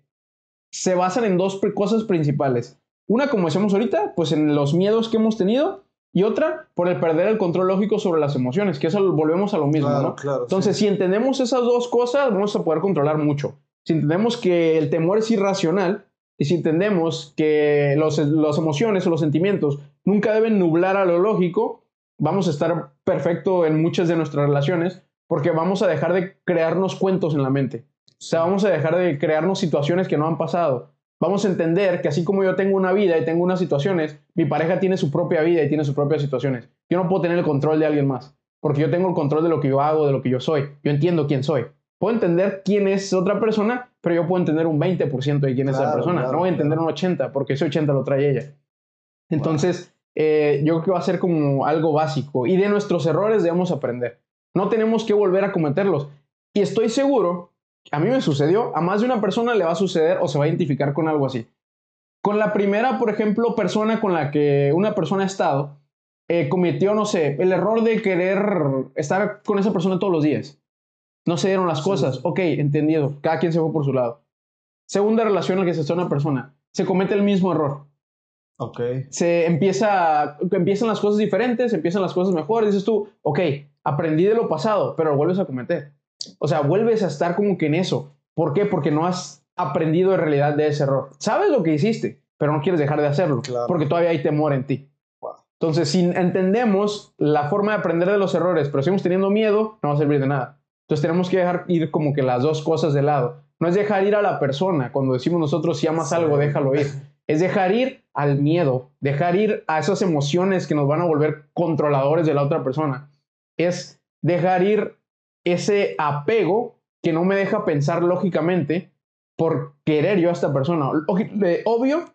se basan en dos cosas principales. Una, como decíamos ahorita, pues en los miedos que hemos tenido, y otra, por el perder el control lógico sobre las emociones, que eso volvemos a lo mismo, claro, ¿no? claro. Entonces, si entendemos esas dos cosas, vamos a poder controlar mucho. Si entendemos que el temor es irracional y si entendemos que los, las emociones o los sentimientos nunca deben nublar a lo lógico, vamos a estar perfecto en muchas de nuestras relaciones porque vamos a dejar de crearnos cuentos en la mente. O sea, vamos a dejar de crearnos situaciones que no han pasado. Vamos a entender que así como yo tengo una vida y tengo unas situaciones, mi pareja tiene su propia vida y tiene sus propias situaciones. Yo no puedo tener el control de alguien más, porque yo tengo el control de lo que yo hago, de lo que yo soy. Yo entiendo quién soy. Puedo entender quién es otra persona, pero yo puedo entender un 20% de quién es esa persona. claro, no voy a entender claro. un 80%, porque ese 80% lo trae ella. Entonces, eh, yo creo que va a ser como algo básico. Y de nuestros errores debemos aprender. No tenemos que volver a cometerlos. Y estoy seguro, a mí me sucedió, a más de una persona le va a suceder o se va a identificar con algo así. Con la primera, por ejemplo, persona con la que una persona ha estado, eh, cometió, no sé, el error de querer estar con esa persona todos los días. No se dieron las Sí. cosas. Ok, entendido. Cada quien se fue por su lado. Segunda relación en la que se está una persona. Se comete el mismo error Ok. se empieza, empiezan las cosas diferentes, empiezan las cosas mejores, dices tú, ok, aprendí de lo pasado, pero lo vuelves a cometer. O sea, vuelves a estar como que en eso. ¿Por qué? Porque no has aprendido en realidad de ese error. Sabes lo que hiciste, pero no quieres dejar de hacerlo, Claro. porque todavía hay temor en ti. Wow. Entonces, si entendemos la forma de aprender de los errores, pero seguimos teniendo miedo, no va a servir de nada. Entonces tenemos que dejar ir como que las dos cosas de lado. No es dejar ir a la persona. Cuando decimos nosotros, si amas algo, déjalo ir es dejar ir al miedo, dejar ir a esas emociones que nos van a volver controladores de la otra persona. Es dejar ir ese apego que no me deja pensar lógicamente por querer yo a esta persona. Obvio,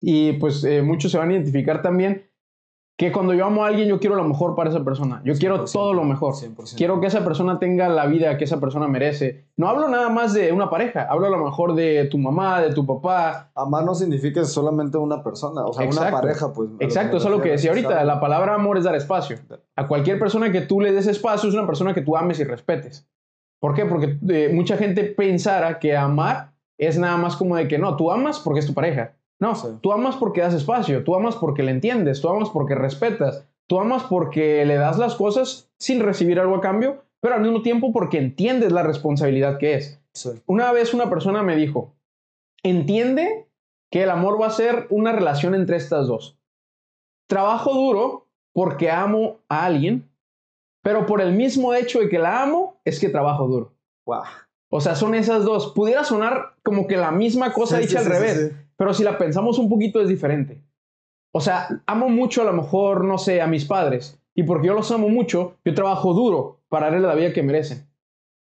y pues eh, muchos se van a identificar también, que cuando yo amo a alguien yo quiero lo mejor para esa persona. Yo quiero 100%, todo lo mejor. 100%. Quiero que esa persona tenga la vida que esa persona merece. No hablo nada más de una pareja, hablo a lo mejor de tu mamá, de tu papá, Amar no significa solamente una persona, o sea, una pareja, pues. Exacto, eso es lo que decía ahorita. La palabra amor es dar espacio. A cualquier persona que tú le des espacio es una persona que tú ames y respetes. ¿Por qué? Porque eh, mucha gente pensara que amar es nada más como de que no, tú amas porque es tu pareja. No, Sí. tú amas porque das espacio, tú amas porque le entiendes, tú amas porque respetas, tú amas porque le das las cosas sin recibir algo a cambio, pero al mismo tiempo porque entiendes la responsabilidad que es. Sí. Una vez una persona me dijo, entiende que el amor va a ser una relación entre estas dos. Trabajo duro porque amo a alguien, pero por el mismo hecho de que la amo, es que trabajo duro. Wow. O sea, son esas dos. Pudiera sonar como que la misma cosa Sí, dicha sí, al revés. Pero si la pensamos un poquito es diferente. O sea, amo mucho a lo mejor, no sé, a mis padres. Y porque yo los amo mucho, yo trabajo duro para darle la vida que merecen.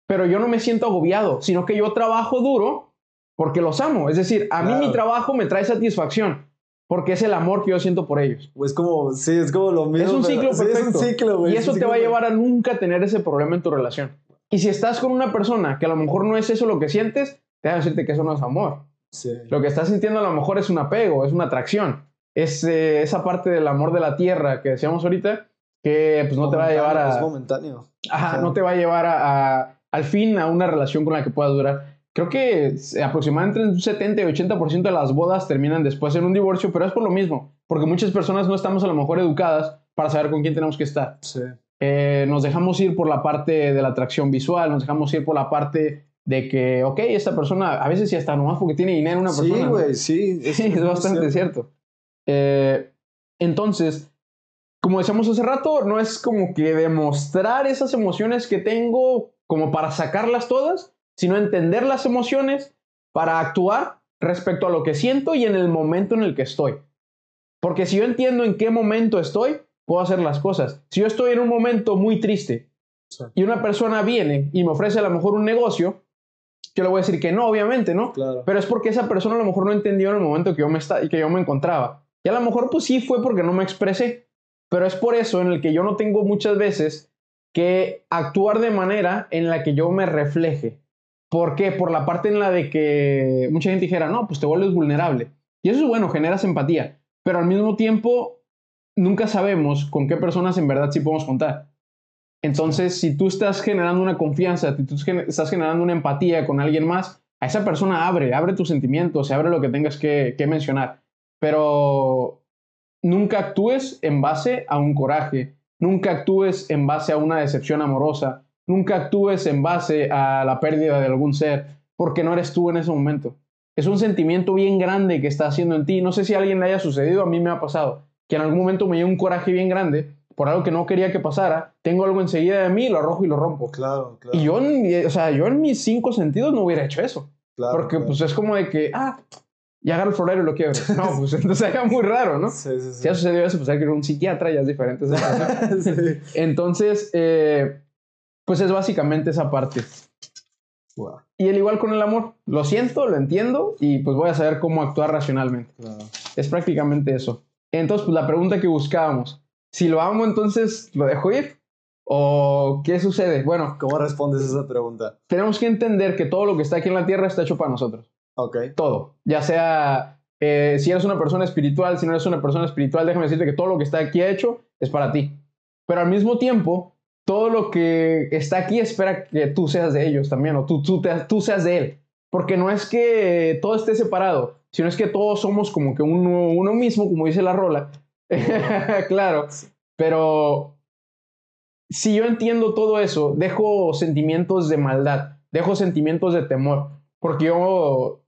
pero yo no me siento agobiado, sino que yo trabajo duro porque los amo. Es decir, a mí mi trabajo me trae satisfacción porque es el amor que yo siento por ellos. Pues como, sí, es como lo mismo. Es un pero- ciclo sí, perfecto. es un ciclo, güey. y es eso te va a llevar a nunca tener ese problema en tu relación. Y si estás con una persona que a lo mejor no es eso lo que sientes, te va a decirte que eso no es amor. Sí. Lo que estás sintiendo a lo mejor es un apego, es una atracción. Es eh, esa parte del amor de la tierra que decíamos ahorita, que pues no te va a llevar Momentáneo, Es a... momentáneo. Ajá, Ajá. no te va a llevar a, a- al fin a una relación con la que pueda durar. Creo que aproximadamente un 70 y 80% de las bodas terminan después en un divorcio, pero es por lo mismo, porque muchas personas no estamos a lo mejor educadas para saber con quién tenemos que estar. Sí. Eh, nos dejamos ir por la parte de la atracción visual, nos dejamos ir por la parte de que, ok, esta persona, a veces sí hasta nomás porque tiene dinero una persona. Sí, ¿no? güey, sí. *laughs* Sí, es muy bastante cierto. Eh, entonces, como decíamos hace rato, no es como que demostrar esas emociones que tengo como para sacarlas todas, sino entender las emociones para actuar respecto a lo que siento y en el momento en el que estoy. Porque si yo entiendo en qué momento estoy, puedo hacer las cosas. Si yo estoy en un momento muy triste Sí. y una persona viene y me ofrece a lo mejor un negocio, yo le voy a decir que no, obviamente, ¿no? Claro. Pero es porque esa persona a lo mejor no entendió en el momento que yo me, está, que yo me encontraba. Y a lo mejor pues sí fue porque no me expresé. Pero es por eso en el que yo no tengo muchas veces que actuar de manera en la que yo me refleje. ¿Por qué? Por la parte en la de que mucha gente dijera, no, pues te vuelves vulnerable. Y eso es bueno, generas empatía. Pero al mismo tiempo, nunca sabemos con qué personas en verdad sí podemos contar. Entonces, si tú estás generando una confianza, si tú estás generando una empatía con alguien más, a esa persona abre, abre tus sentimientos, abre lo que tengas que, que mencionar. Pero nunca actúes en base a un coraje, nunca actúes en base a una decepción amorosa, nunca actúes en base a la pérdida de algún ser, porque no eres tú en ese momento. Es un sentimiento bien grande que está haciendo en ti. No sé si a alguien le haya sucedido, a mí me ha pasado, que en algún momento me dio un coraje bien grande por algo que no quería que pasara, tengo algo enseguida de mí, lo arrojo y lo rompo. Claro, claro. Y yo, en o sea, yo en mis cinco sentidos no hubiera hecho eso. claro, porque claro. pues es como de que, ah, y agarra el florero y lo quiebra. No, *laughs* pues entonces sería muy raro, ¿no? Sí, sí, sí. Si ha sucedido eso, pues hay que ir a un psiquiatra, ya es diferente. *laughs* Sí. Entonces, eh, pues es básicamente esa parte. Wow, Y el igual con el amor, lo siento, lo entiendo y pues voy a saber cómo actuar racionalmente. claro. Es prácticamente eso. Entonces, pues la pregunta que buscábamos, si lo amo, entonces lo dejo ir. ¿O qué sucede? Bueno, ¿Cómo respondes a esa pregunta? tenemos que entender que todo lo que está aquí en la tierra está hecho para nosotros. Ok. Todo. Ya sea, eh, si eres una persona espiritual, si no eres una persona espiritual, déjame decirte que todo lo que está aquí hecho es para ti. Pero al mismo tiempo, todo lo que está aquí espera que tú seas de ellos también, o tú, tú, te- tú seas de él. Porque no es que todo esté separado, sino es que todos somos como que uno, uno mismo, como dice la rola. *laughs* claro. Pero si yo entiendo todo eso, dejo sentimientos de maldad, dejo sentimientos de temor, porque yo,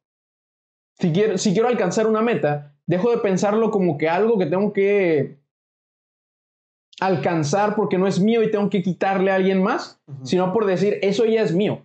si quiero, si quiero alcanzar una meta, dejo de pensarlo como que algo que tengo que alcanzar porque no es mío y tengo que quitarle a alguien más, sino por decir, eso ya es mío,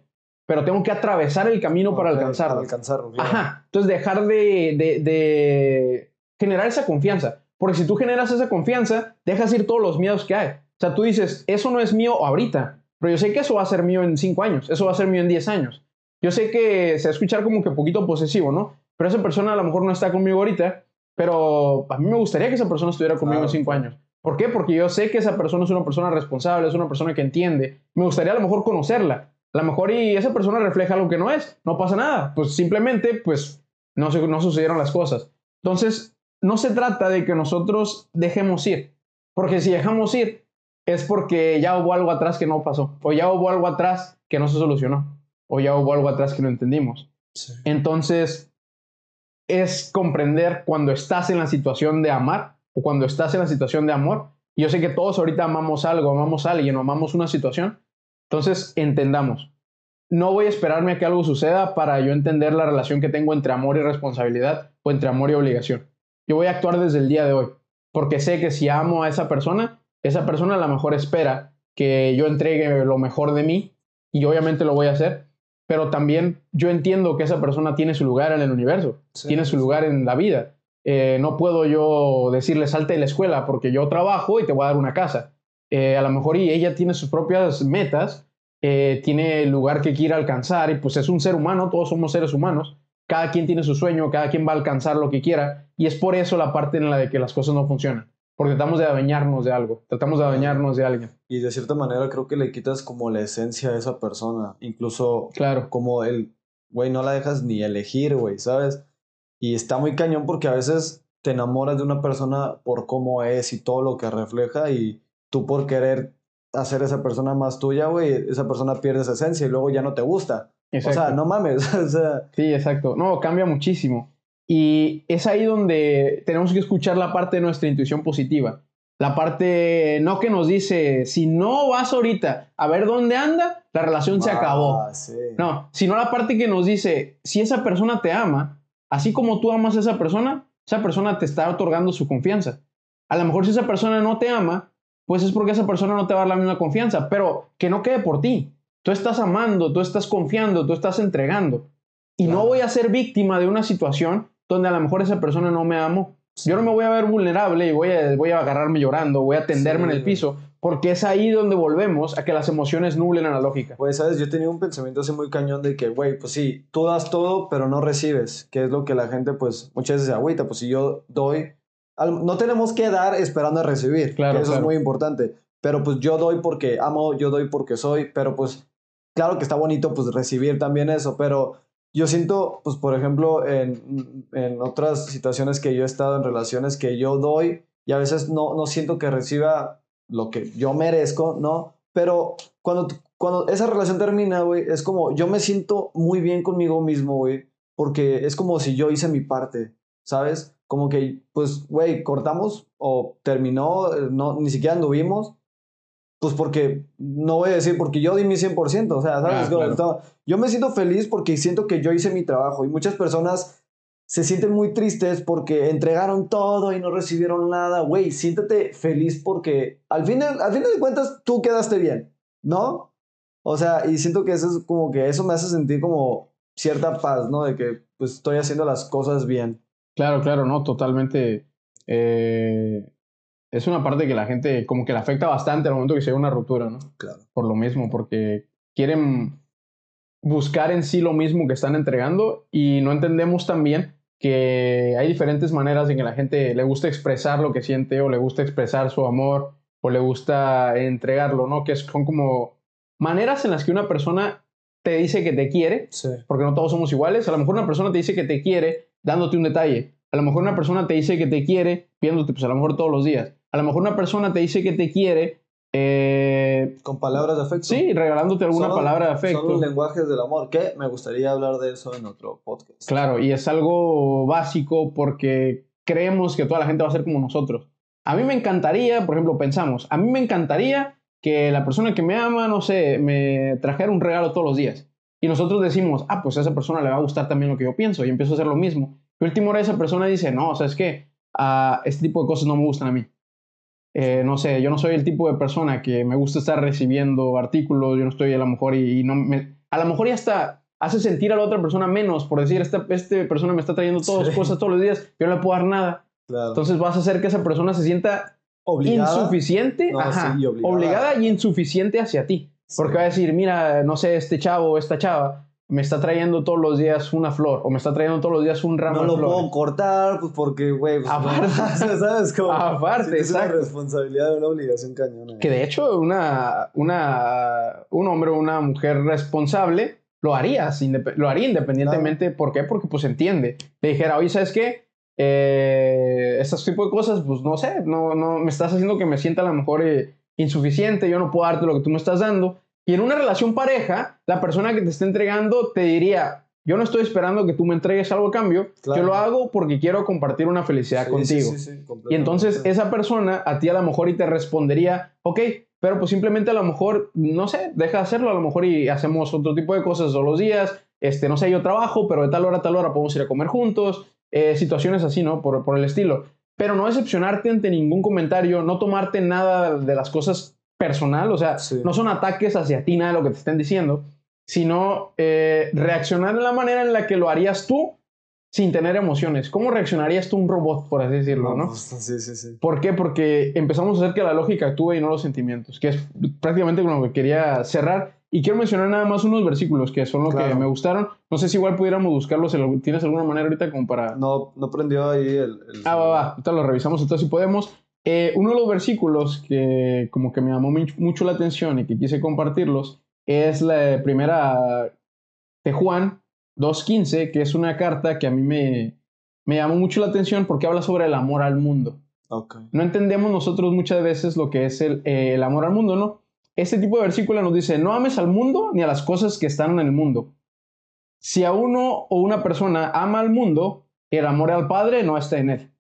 pero tengo que atravesar el camino para alcanzarlo. Para alcanzarlo. claro. Ajá. Entonces dejar de, de- de generar esa confianza. Porque si tú generas esa confianza, dejas ir todos los miedos que hay. O sea, tú dices, eso no es mío ahorita, pero yo sé que eso va a ser mío en cinco años, eso va a ser mío en 10 años. Yo sé que se va a escuchar como que poquito posesivo, ¿no? Pero esa persona a lo mejor no está conmigo ahorita, pero a mí me gustaría que esa persona estuviera conmigo Claro, en cinco claro. años. ¿Por qué? Porque yo sé que esa persona es una persona responsable, es una persona que entiende. Me gustaría a lo mejor conocerla. A lo mejor y esa persona refleja algo que no es. No pasa nada. Pues simplemente, pues, no sucedieron las cosas. Entonces, no se trata de que nosotros dejemos ir. Porque si dejamos ir, es porque ya hubo algo atrás que no pasó. O ya hubo algo atrás que no se solucionó. O ya hubo algo atrás que no entendimos. Sí. Entonces, es comprender cuando estás en la situación de amar o cuando estás en la situación de amor. Y Yo sé que todos ahorita amamos algo, amamos a alguien o amamos una situación. Entonces, entendamos. No voy a esperarme a que algo suceda para yo entender la relación que tengo entre amor y responsabilidad o entre amor y obligación. Yo voy a actuar desde el día de hoy, porque sé que si amo a esa persona, esa persona a lo mejor espera que yo entregue lo mejor de mí y obviamente lo voy a hacer, pero también yo entiendo que esa persona tiene su lugar en el universo, Sí, tiene su lugar en la vida. Eh, no puedo yo decirle salte de la escuela porque yo trabajo y te voy a dar una casa. Eh, a lo mejor y ella tiene sus propias metas eh, tiene el lugar que quiere alcanzar y pues es un ser humano, todos somos seres humanos, cada quien tiene su sueño, cada quien va a alcanzar lo que quiera y es por eso la parte en la de que las cosas no funcionan, porque tratamos de adueñarnos de algo, tratamos de adueñarnos de alguien. Y de cierta manera creo que le quitas como la esencia a esa persona, incluso Claro, como el, güey, no la dejas ni elegir, güey, ¿sabes? Y está muy cañón porque a veces te enamoras de una persona por cómo es y todo lo que refleja y tú por querer hacer esa persona más tuya, güey, esa persona pierde esa esencia y luego ya no te gusta. Exacto. O sea, no mames, *laughs* o sea, Sí, exacto. No, cambia muchísimo. Y es ahí donde tenemos que escuchar la parte de nuestra intuición positiva. La parte no que nos dice, si no vas ahorita a ver dónde anda, la relación se acabó. Ah, sí. No, sino la parte que nos dice, si esa persona te ama, así como tú amas a esa persona, esa persona te está otorgando su confianza. A lo mejor si esa persona no te ama, pues es porque esa persona no te va a dar la misma confianza, pero que no quede por ti. Tú estás amando, tú estás confiando, tú estás entregando. Y no voy a ser víctima de una situación donde a lo mejor esa persona no me amó. Yo no me voy a ver vulnerable y voy a, voy a agarrarme llorando, voy a tenderme en el piso, porque es ahí donde volvemos a que las emociones nublen a la lógica. Güey, sabes, yo tenía un pensamiento así muy cañón de que, güey, pues sí, tú das todo, pero no recibes, que es lo que la gente, pues, muchas veces se agüita, pues si yo doy, no tenemos que dar esperando a recibir, Claro, que eso claro. es muy importante, pero pues yo doy porque amo, yo doy porque soy, pero pues, claro que está bonito, pues, recibir también eso, pero yo siento, pues, por ejemplo, en, en otras situaciones que yo he estado en relaciones que yo doy y a veces no, no siento que reciba lo que yo merezco, ¿no? Pero cuando, cuando esa relación termina, güey, es como yo me siento muy bien conmigo mismo, güey, porque es como si yo hice mi parte, ¿sabes? Como que, pues, güey, cortamos o terminó, eh, no, ni siquiera anduvimos, pues porque, no voy a decir, porque yo di mi 100%, o sea, ¿sabes? Ah, claro. Yo me siento feliz porque siento que yo hice mi trabajo y muchas personas se sienten muy tristes porque entregaron todo y no recibieron nada. Güey, siéntate feliz porque al final, al final de cuentas tú quedaste bien, ¿no? O sea, y siento que eso es como que eso me hace sentir como cierta paz, ¿no? De que pues estoy haciendo las cosas bien. Claro, claro, no, totalmente. eh, es una parte que la gente como que le afecta bastante al momento que se ve una ruptura, ¿no? Claro. Por lo mismo, porque quieren buscar en sí lo mismo que están entregando y no entendemos también que hay diferentes maneras en que la gente le gusta expresar lo que siente o le gusta expresar su amor o le gusta entregarlo, ¿no? Que son como maneras en las que una persona te dice que te quiere Sí. porque no todos somos iguales. A lo mejor una persona te dice que te quiere dándote un detalle. A lo mejor una persona te dice que te quiere viéndote, pues a lo mejor todos los días. A lo mejor una persona te dice que te quiere, eh, Con palabras de afecto. sí, regalándote alguna Son- palabra de Son afecto. los lenguajes del amor, que me gustaría hablar de eso en otro podcast. Claro, y es algo básico porque creemos que toda la gente va a ser como nosotros. A mí me encantaría, por ejemplo, pensamos, a mí me encantaría que la persona que me ama, no sé, me trajera un regalo todos los días. Y nosotros decimos, ah, pues a esa persona le va a gustar también lo que yo pienso, y empiezo a hacer lo mismo. Y última hora esa persona dice, no, o sea, es que ah, este tipo de cosas no me gustan a mí. Eh, no sé, yo no soy el tipo de persona que me gusta estar recibiendo artículos, yo no estoy a lo mejor y, y no me... A lo mejor ya hasta hace sentir a la otra persona menos por decir, esta, este persona me está trayendo todas Sí. cosas todos los días, yo no le puedo dar nada. Claro. Entonces vas a hacer que esa persona se sienta obligada. insuficiente, No, ajá, sí, obligada. obligada y insuficiente hacia ti. Porque va a decir, mira, no sé, este chavo o esta chava me está trayendo todos los días una flor o me está trayendo todos los días un ramo No de lo flores. puedo cortar, pues porque, güey, pues, Aparte. *laughs* ¿sabes? Como, Aparte, es una responsabilidad, una obligación cañona. Que de hecho una, una, un hombre o una mujer responsable lo indep- lo haría independientemente. ¿Por qué? Porque pues entiende. Le dijera, oye, ¿sabes qué? Eh, estos tipo de cosas, pues no sé, no, no, me estás haciendo que me sienta a lo mejor eh, insuficiente, yo no puedo darte lo que tú me estás dando. Y en una relación pareja, la persona que te está entregando te diría, yo no estoy esperando que tú me entregues algo a cambio, Claro. yo lo hago porque quiero compartir una felicidad Sí, contigo. sí, sí, sí, Y entonces esa persona a ti a lo mejor y te respondería, ok, pero pues simplemente a lo mejor, no sé, deja de hacerlo a lo mejor y hacemos otro tipo de cosas todos los días, este, no sé, yo trabajo, pero de tal hora a tal hora podemos ir a comer juntos, eh, situaciones así, ¿no? Por, por el estilo. Pero no decepcionarte ante ningún comentario, no tomarte nada de las cosas personal, o sea, Sí. no son ataques hacia ti, nada de lo que te estén diciendo, sino eh, reaccionar de la manera en la que lo harías tú sin tener emociones. ¿Cómo reaccionarías tú un robot, por así decirlo, no? pues, sí, sí, sí. ¿Por qué? Porque empezamos a hacer que la lógica actúe y no los sentimientos, que es prácticamente con lo que quería cerrar. Y quiero mencionar nada más unos versículos que son los que Claro. me gustaron. No sé si igual pudiéramos buscarlos. ¿Tienes alguna manera ahorita como para...? No, no prendió ahí el. el- Ah, va, va. Ahorita lo revisamos entonces si podemos. Eh, uno de los versículos que como que me llamó much- mucho la atención y que quise compartirlos es la primera de Juan 2.15, que es una carta que a mí me, me llamó mucho la atención porque habla sobre el amor al mundo. Ok. No entendemos nosotros muchas veces lo que es el, eh, el amor al mundo, ¿no? Este tipo de versículo nos dice, no ames al mundo ni a las cosas que están en el mundo. Si a uno o una persona ama al mundo, el amor al Padre no está en él.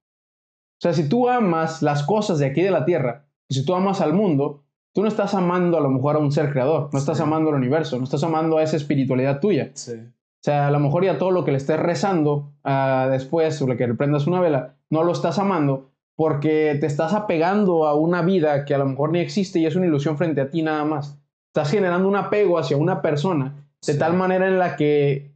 O sea, si tú amas las cosas de aquí de la tierra, y si tú amas al mundo, tú no estás amando a lo mejor a un ser creador, no estás Sí. amando al universo, no estás amando a esa espiritualidad tuya. Sí. O sea, a lo mejor ya todo lo que le estés rezando ah, después, o lo que le prendas una vela, no lo estás amando porque te estás apegando a una vida que a lo mejor ni existe y es una ilusión frente a ti nada más. Estás generando un apego hacia una persona de Sí. tal manera en la que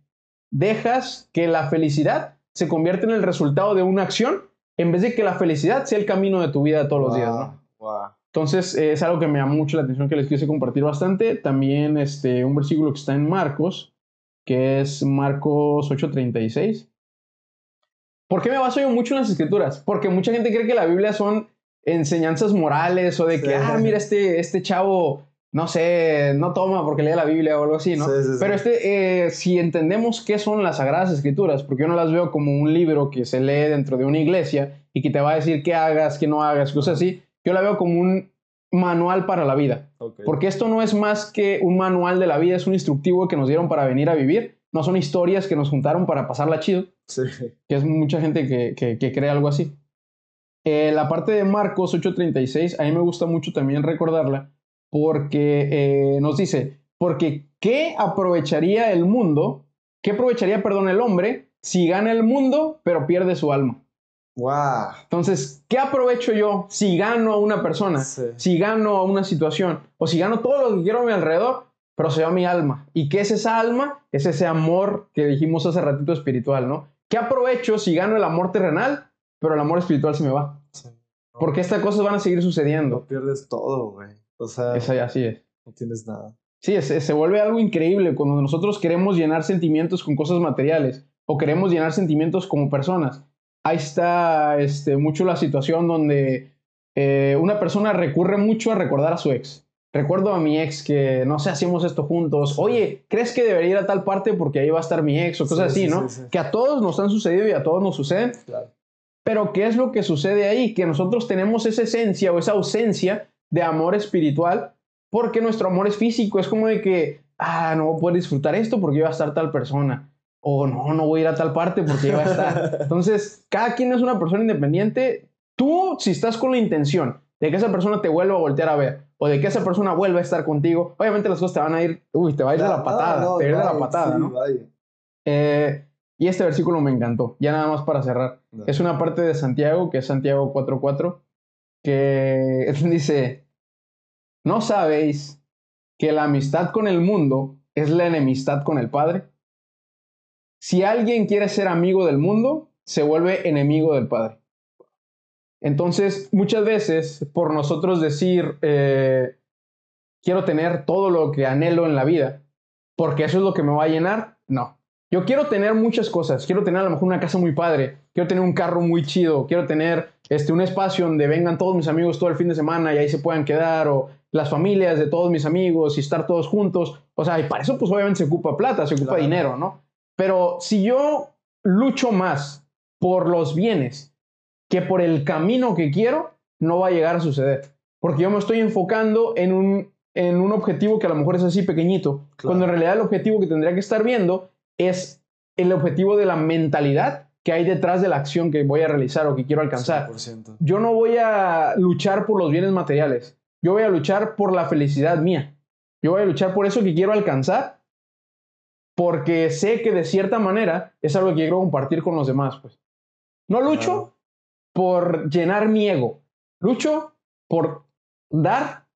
dejas que la felicidad se convierta en el resultado de una acción en vez de que la felicidad sea el camino de tu vida todos los días, ¿no? Wow. Entonces, es algo que me llama mucho la atención que les quise compartir bastante. También este, un versículo que está en Marcos, que es Marcos 8:36. ¿Por qué me baso yo mucho en las escrituras? Porque mucha gente cree que la Biblia son enseñanzas morales o de que, Sí. ah, mira, este, este chavo, no sé, no toma porque lee la Biblia o algo así, ¿no? Sí, sí, sí. Pero este, eh, si entendemos qué son las Sagradas Escrituras, porque yo no las veo como un libro que se lee dentro de una iglesia y que te va a decir qué hagas, qué no hagas, cosas así, yo la veo como un manual para la vida. Porque esto no es más que un manual de la vida, es un instructivo que nos dieron para venir a vivir. No son historias que nos juntaron para pasarla chido, Sí. que es mucha gente que, que- que cree algo así. Eh, la parte de Marcos 8:36, a mí me gusta mucho también recordarla, porque eh, nos dice, porque ¿qué aprovecharía el mundo? ¿Qué aprovecharía, perdón, el hombre si gana el mundo pero pierde su alma? Wow. Entonces, ¿qué aprovecho yo si gano a una persona? Sí. si gano a una situación o si gano todo lo que quiero a mi alrededor, pero se va mi alma. ¿Y qué es esa alma? Es ese amor que dijimos hace ratito espiritual, ¿no? ¿Qué aprovecho si gano el amor terrenal, pero el amor espiritual se me va? Sí. Porque estas cosas van a seguir sucediendo. pierdes todo, güey. O sea, Es, así es. no tienes nada. Sí, es- es- se vuelve algo increíble cuando nosotros queremos llenar sentimientos con cosas materiales o queremos llenar sentimientos como personas. Ahí está este, mucho la situación donde eh, una persona recurre mucho a recordar a su ex. Recuerdo a mi ex que, no sé, hacíamos esto juntos. Oye, ¿crees que debería ir a tal parte porque ahí va a estar mi ex o cosas Sí, así, sí, no? sí. Que a todos nos han sucedido y a todos nos suceden. Claro. Pero ¿qué es lo que sucede ahí? Que nosotros tenemos esa esencia o esa ausencia de amor espiritual porque nuestro amor es físico. Es como de que, ah, no voy a poder disfrutar esto porque iba a estar tal persona. O no, no voy a ir a tal parte porque iba a estar. *laughs* Entonces, cada quien es una persona independiente. Tú, si estás con la intención de que esa persona te vuelva a voltear a ver o de que esa persona vuelva a estar contigo, obviamente las cosas te van a ir, uy, te va a ir de la No, patada, no, te va a ir de la patada, sí, ¿no? Eh, y este versículo me encantó. Ya nada más para cerrar. No. Es una parte de Santiago, que es Santiago 4.4, que *laughs* dice, ¿no sabéis que la amistad con el mundo es la enemistad con el Padre? Si alguien quiere ser amigo del mundo, se vuelve enemigo del Padre. Entonces, muchas veces, por nosotros decir, eh, quiero tener todo lo que anhelo en la vida, porque eso es lo que me va a llenar, no. Yo quiero tener muchas cosas. Quiero tener a lo mejor una casa muy padre. Quiero tener un carro muy chido. Quiero tener este, un espacio donde vengan todos mis amigos todo el fin de semana y ahí se puedan quedar. O las familias de todos mis amigos y estar todos juntos. O sea, y para eso pues obviamente se ocupa plata, se ocupa Claro. dinero, ¿no? Pero si yo lucho más por los bienes que por el camino que quiero, no va a llegar a suceder. Porque yo me estoy enfocando en un, en un objetivo que a lo mejor es así pequeñito, Claro. cuando en realidad el objetivo que tendría que estar viendo es el objetivo de la mentalidad que hay detrás de la acción que voy a realizar o que quiero alcanzar. 100%. Yo no voy a luchar por los bienes materiales, yo voy a luchar por la felicidad mía. Yo voy a luchar por eso que quiero alcanzar, porque sé que de cierta manera es algo que quiero compartir con los demás. Pues. No lucho Claro. por llenar mi ego, lucho por dar,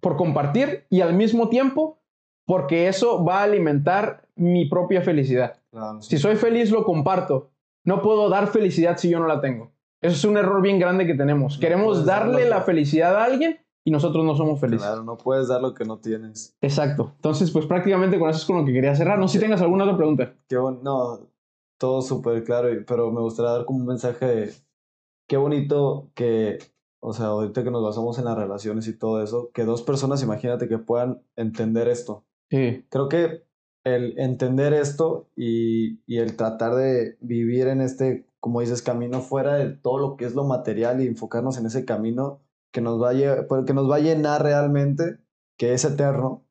por compartir y al mismo tiempo porque eso va a alimentar mi propia felicidad. Si soy feliz, lo comparto. No puedo dar felicidad si yo no la tengo. Eso es un error bien grande que tenemos. No Queremos darle la felicidad a alguien, y nosotros no somos felices. Claro, no puedes dar lo que no tienes. Exacto. Entonces, pues prácticamente con eso es con lo que quería cerrar. No sé si tengas alguna otra pregunta. Qué no, todo súper claro, pero me gustaría dar como un mensaje de qué bonito que, o sea, ahorita que nos basamos en las relaciones y todo eso, que dos personas, imagínate que puedan entender esto. Sí, Creo que el entender esto y, y el tratar de vivir en este, como dices, camino fuera de todo lo que es lo material y enfocarnos en ese camino que nos va a, pues, que nos va a llenar realmente, que es eterno,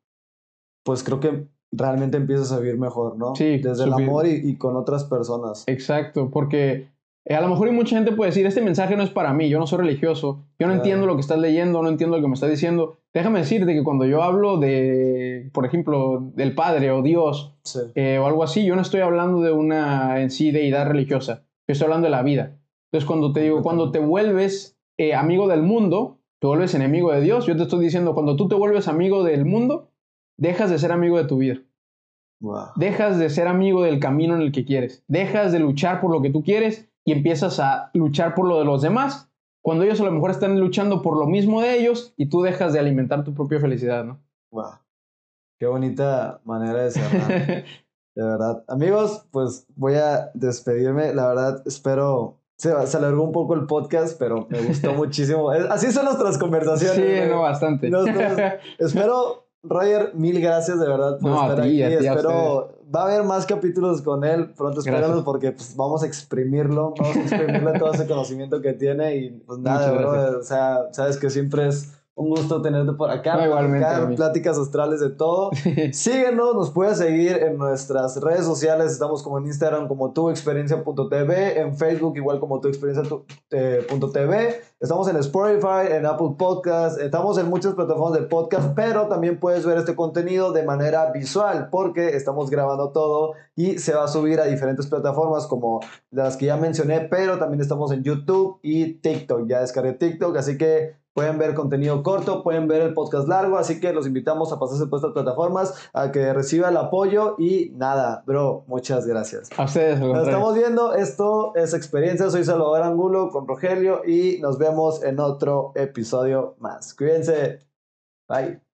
pues creo que realmente empiezas a vivir mejor, ¿no? Sí, Desde el amor y, y con otras personas. exacto. Porque eh, a lo mejor hay mucha gente puede decir, este mensaje no es para mí, yo no soy religioso, yo no Claro. entiendo lo que estás leyendo, no entiendo lo que me estás diciendo. Déjame decirte que cuando yo hablo de, por ejemplo, del Padre o Dios, Sí, eh, o algo así, yo no estoy hablando de una en sí deidad religiosa, yo estoy hablando de la vida. Entonces, cuando te digo, cuando te vuelves eh, amigo del mundo, te vuelves enemigo de Dios, yo te estoy diciendo, cuando tú te vuelves amigo del mundo, dejas de ser amigo de tu vida, wow. dejas de ser amigo del camino en el que quieres, dejas de luchar por lo que tú quieres y empiezas a luchar por lo de los demás, cuando ellos a lo mejor están luchando por lo mismo de ellos y tú dejas de alimentar tu propia felicidad, ¿no? wow. Qué bonita manera de cerrar. *laughs* De verdad. Amigos, pues voy a despedirme. La verdad, espero. Se, se alargó un poco el podcast, pero me gustó *laughs* muchísimo. Es- Así son nuestras conversaciones. sí, güey. no, bastante. *laughs* Espero, Roger, mil gracias de verdad por No, a estar ti, aquí. a ti, Espero. Va a haber más capítulos con él. Pronto espéralos porque pues, vamos a exprimirlo. Vamos a exprimirle todo ese conocimiento que tiene. Y pues nada, bro. O sea, sabes que siempre es un gusto tenerte por acá. No, igualmente, pláticas astrales de todo. *laughs* Síguenos, nos puedes seguir en nuestras redes sociales. Estamos como en Instagram como tuexperiencia.tv, en Facebook igual como tuexperiencia.tv. Estamos en Spotify, en Apple Podcast, estamos en muchas plataformas de podcast, pero también puedes ver este contenido de manera visual porque estamos grabando todo y se va a subir a diferentes plataformas como las que ya mencioné, pero también estamos en YouTube y TikTok. Ya descargué TikTok, así que Pueden ver contenido corto, pueden ver el podcast largo, así que los invitamos a pasarse por estas plataformas, a que reciba el apoyo y nada, bro, muchas gracias. A ustedes, Nos estamos viendo, esto es Experiencia, soy Salvador Angulo con Rogelio y nos vemos en otro episodio más. Cuídense, bye.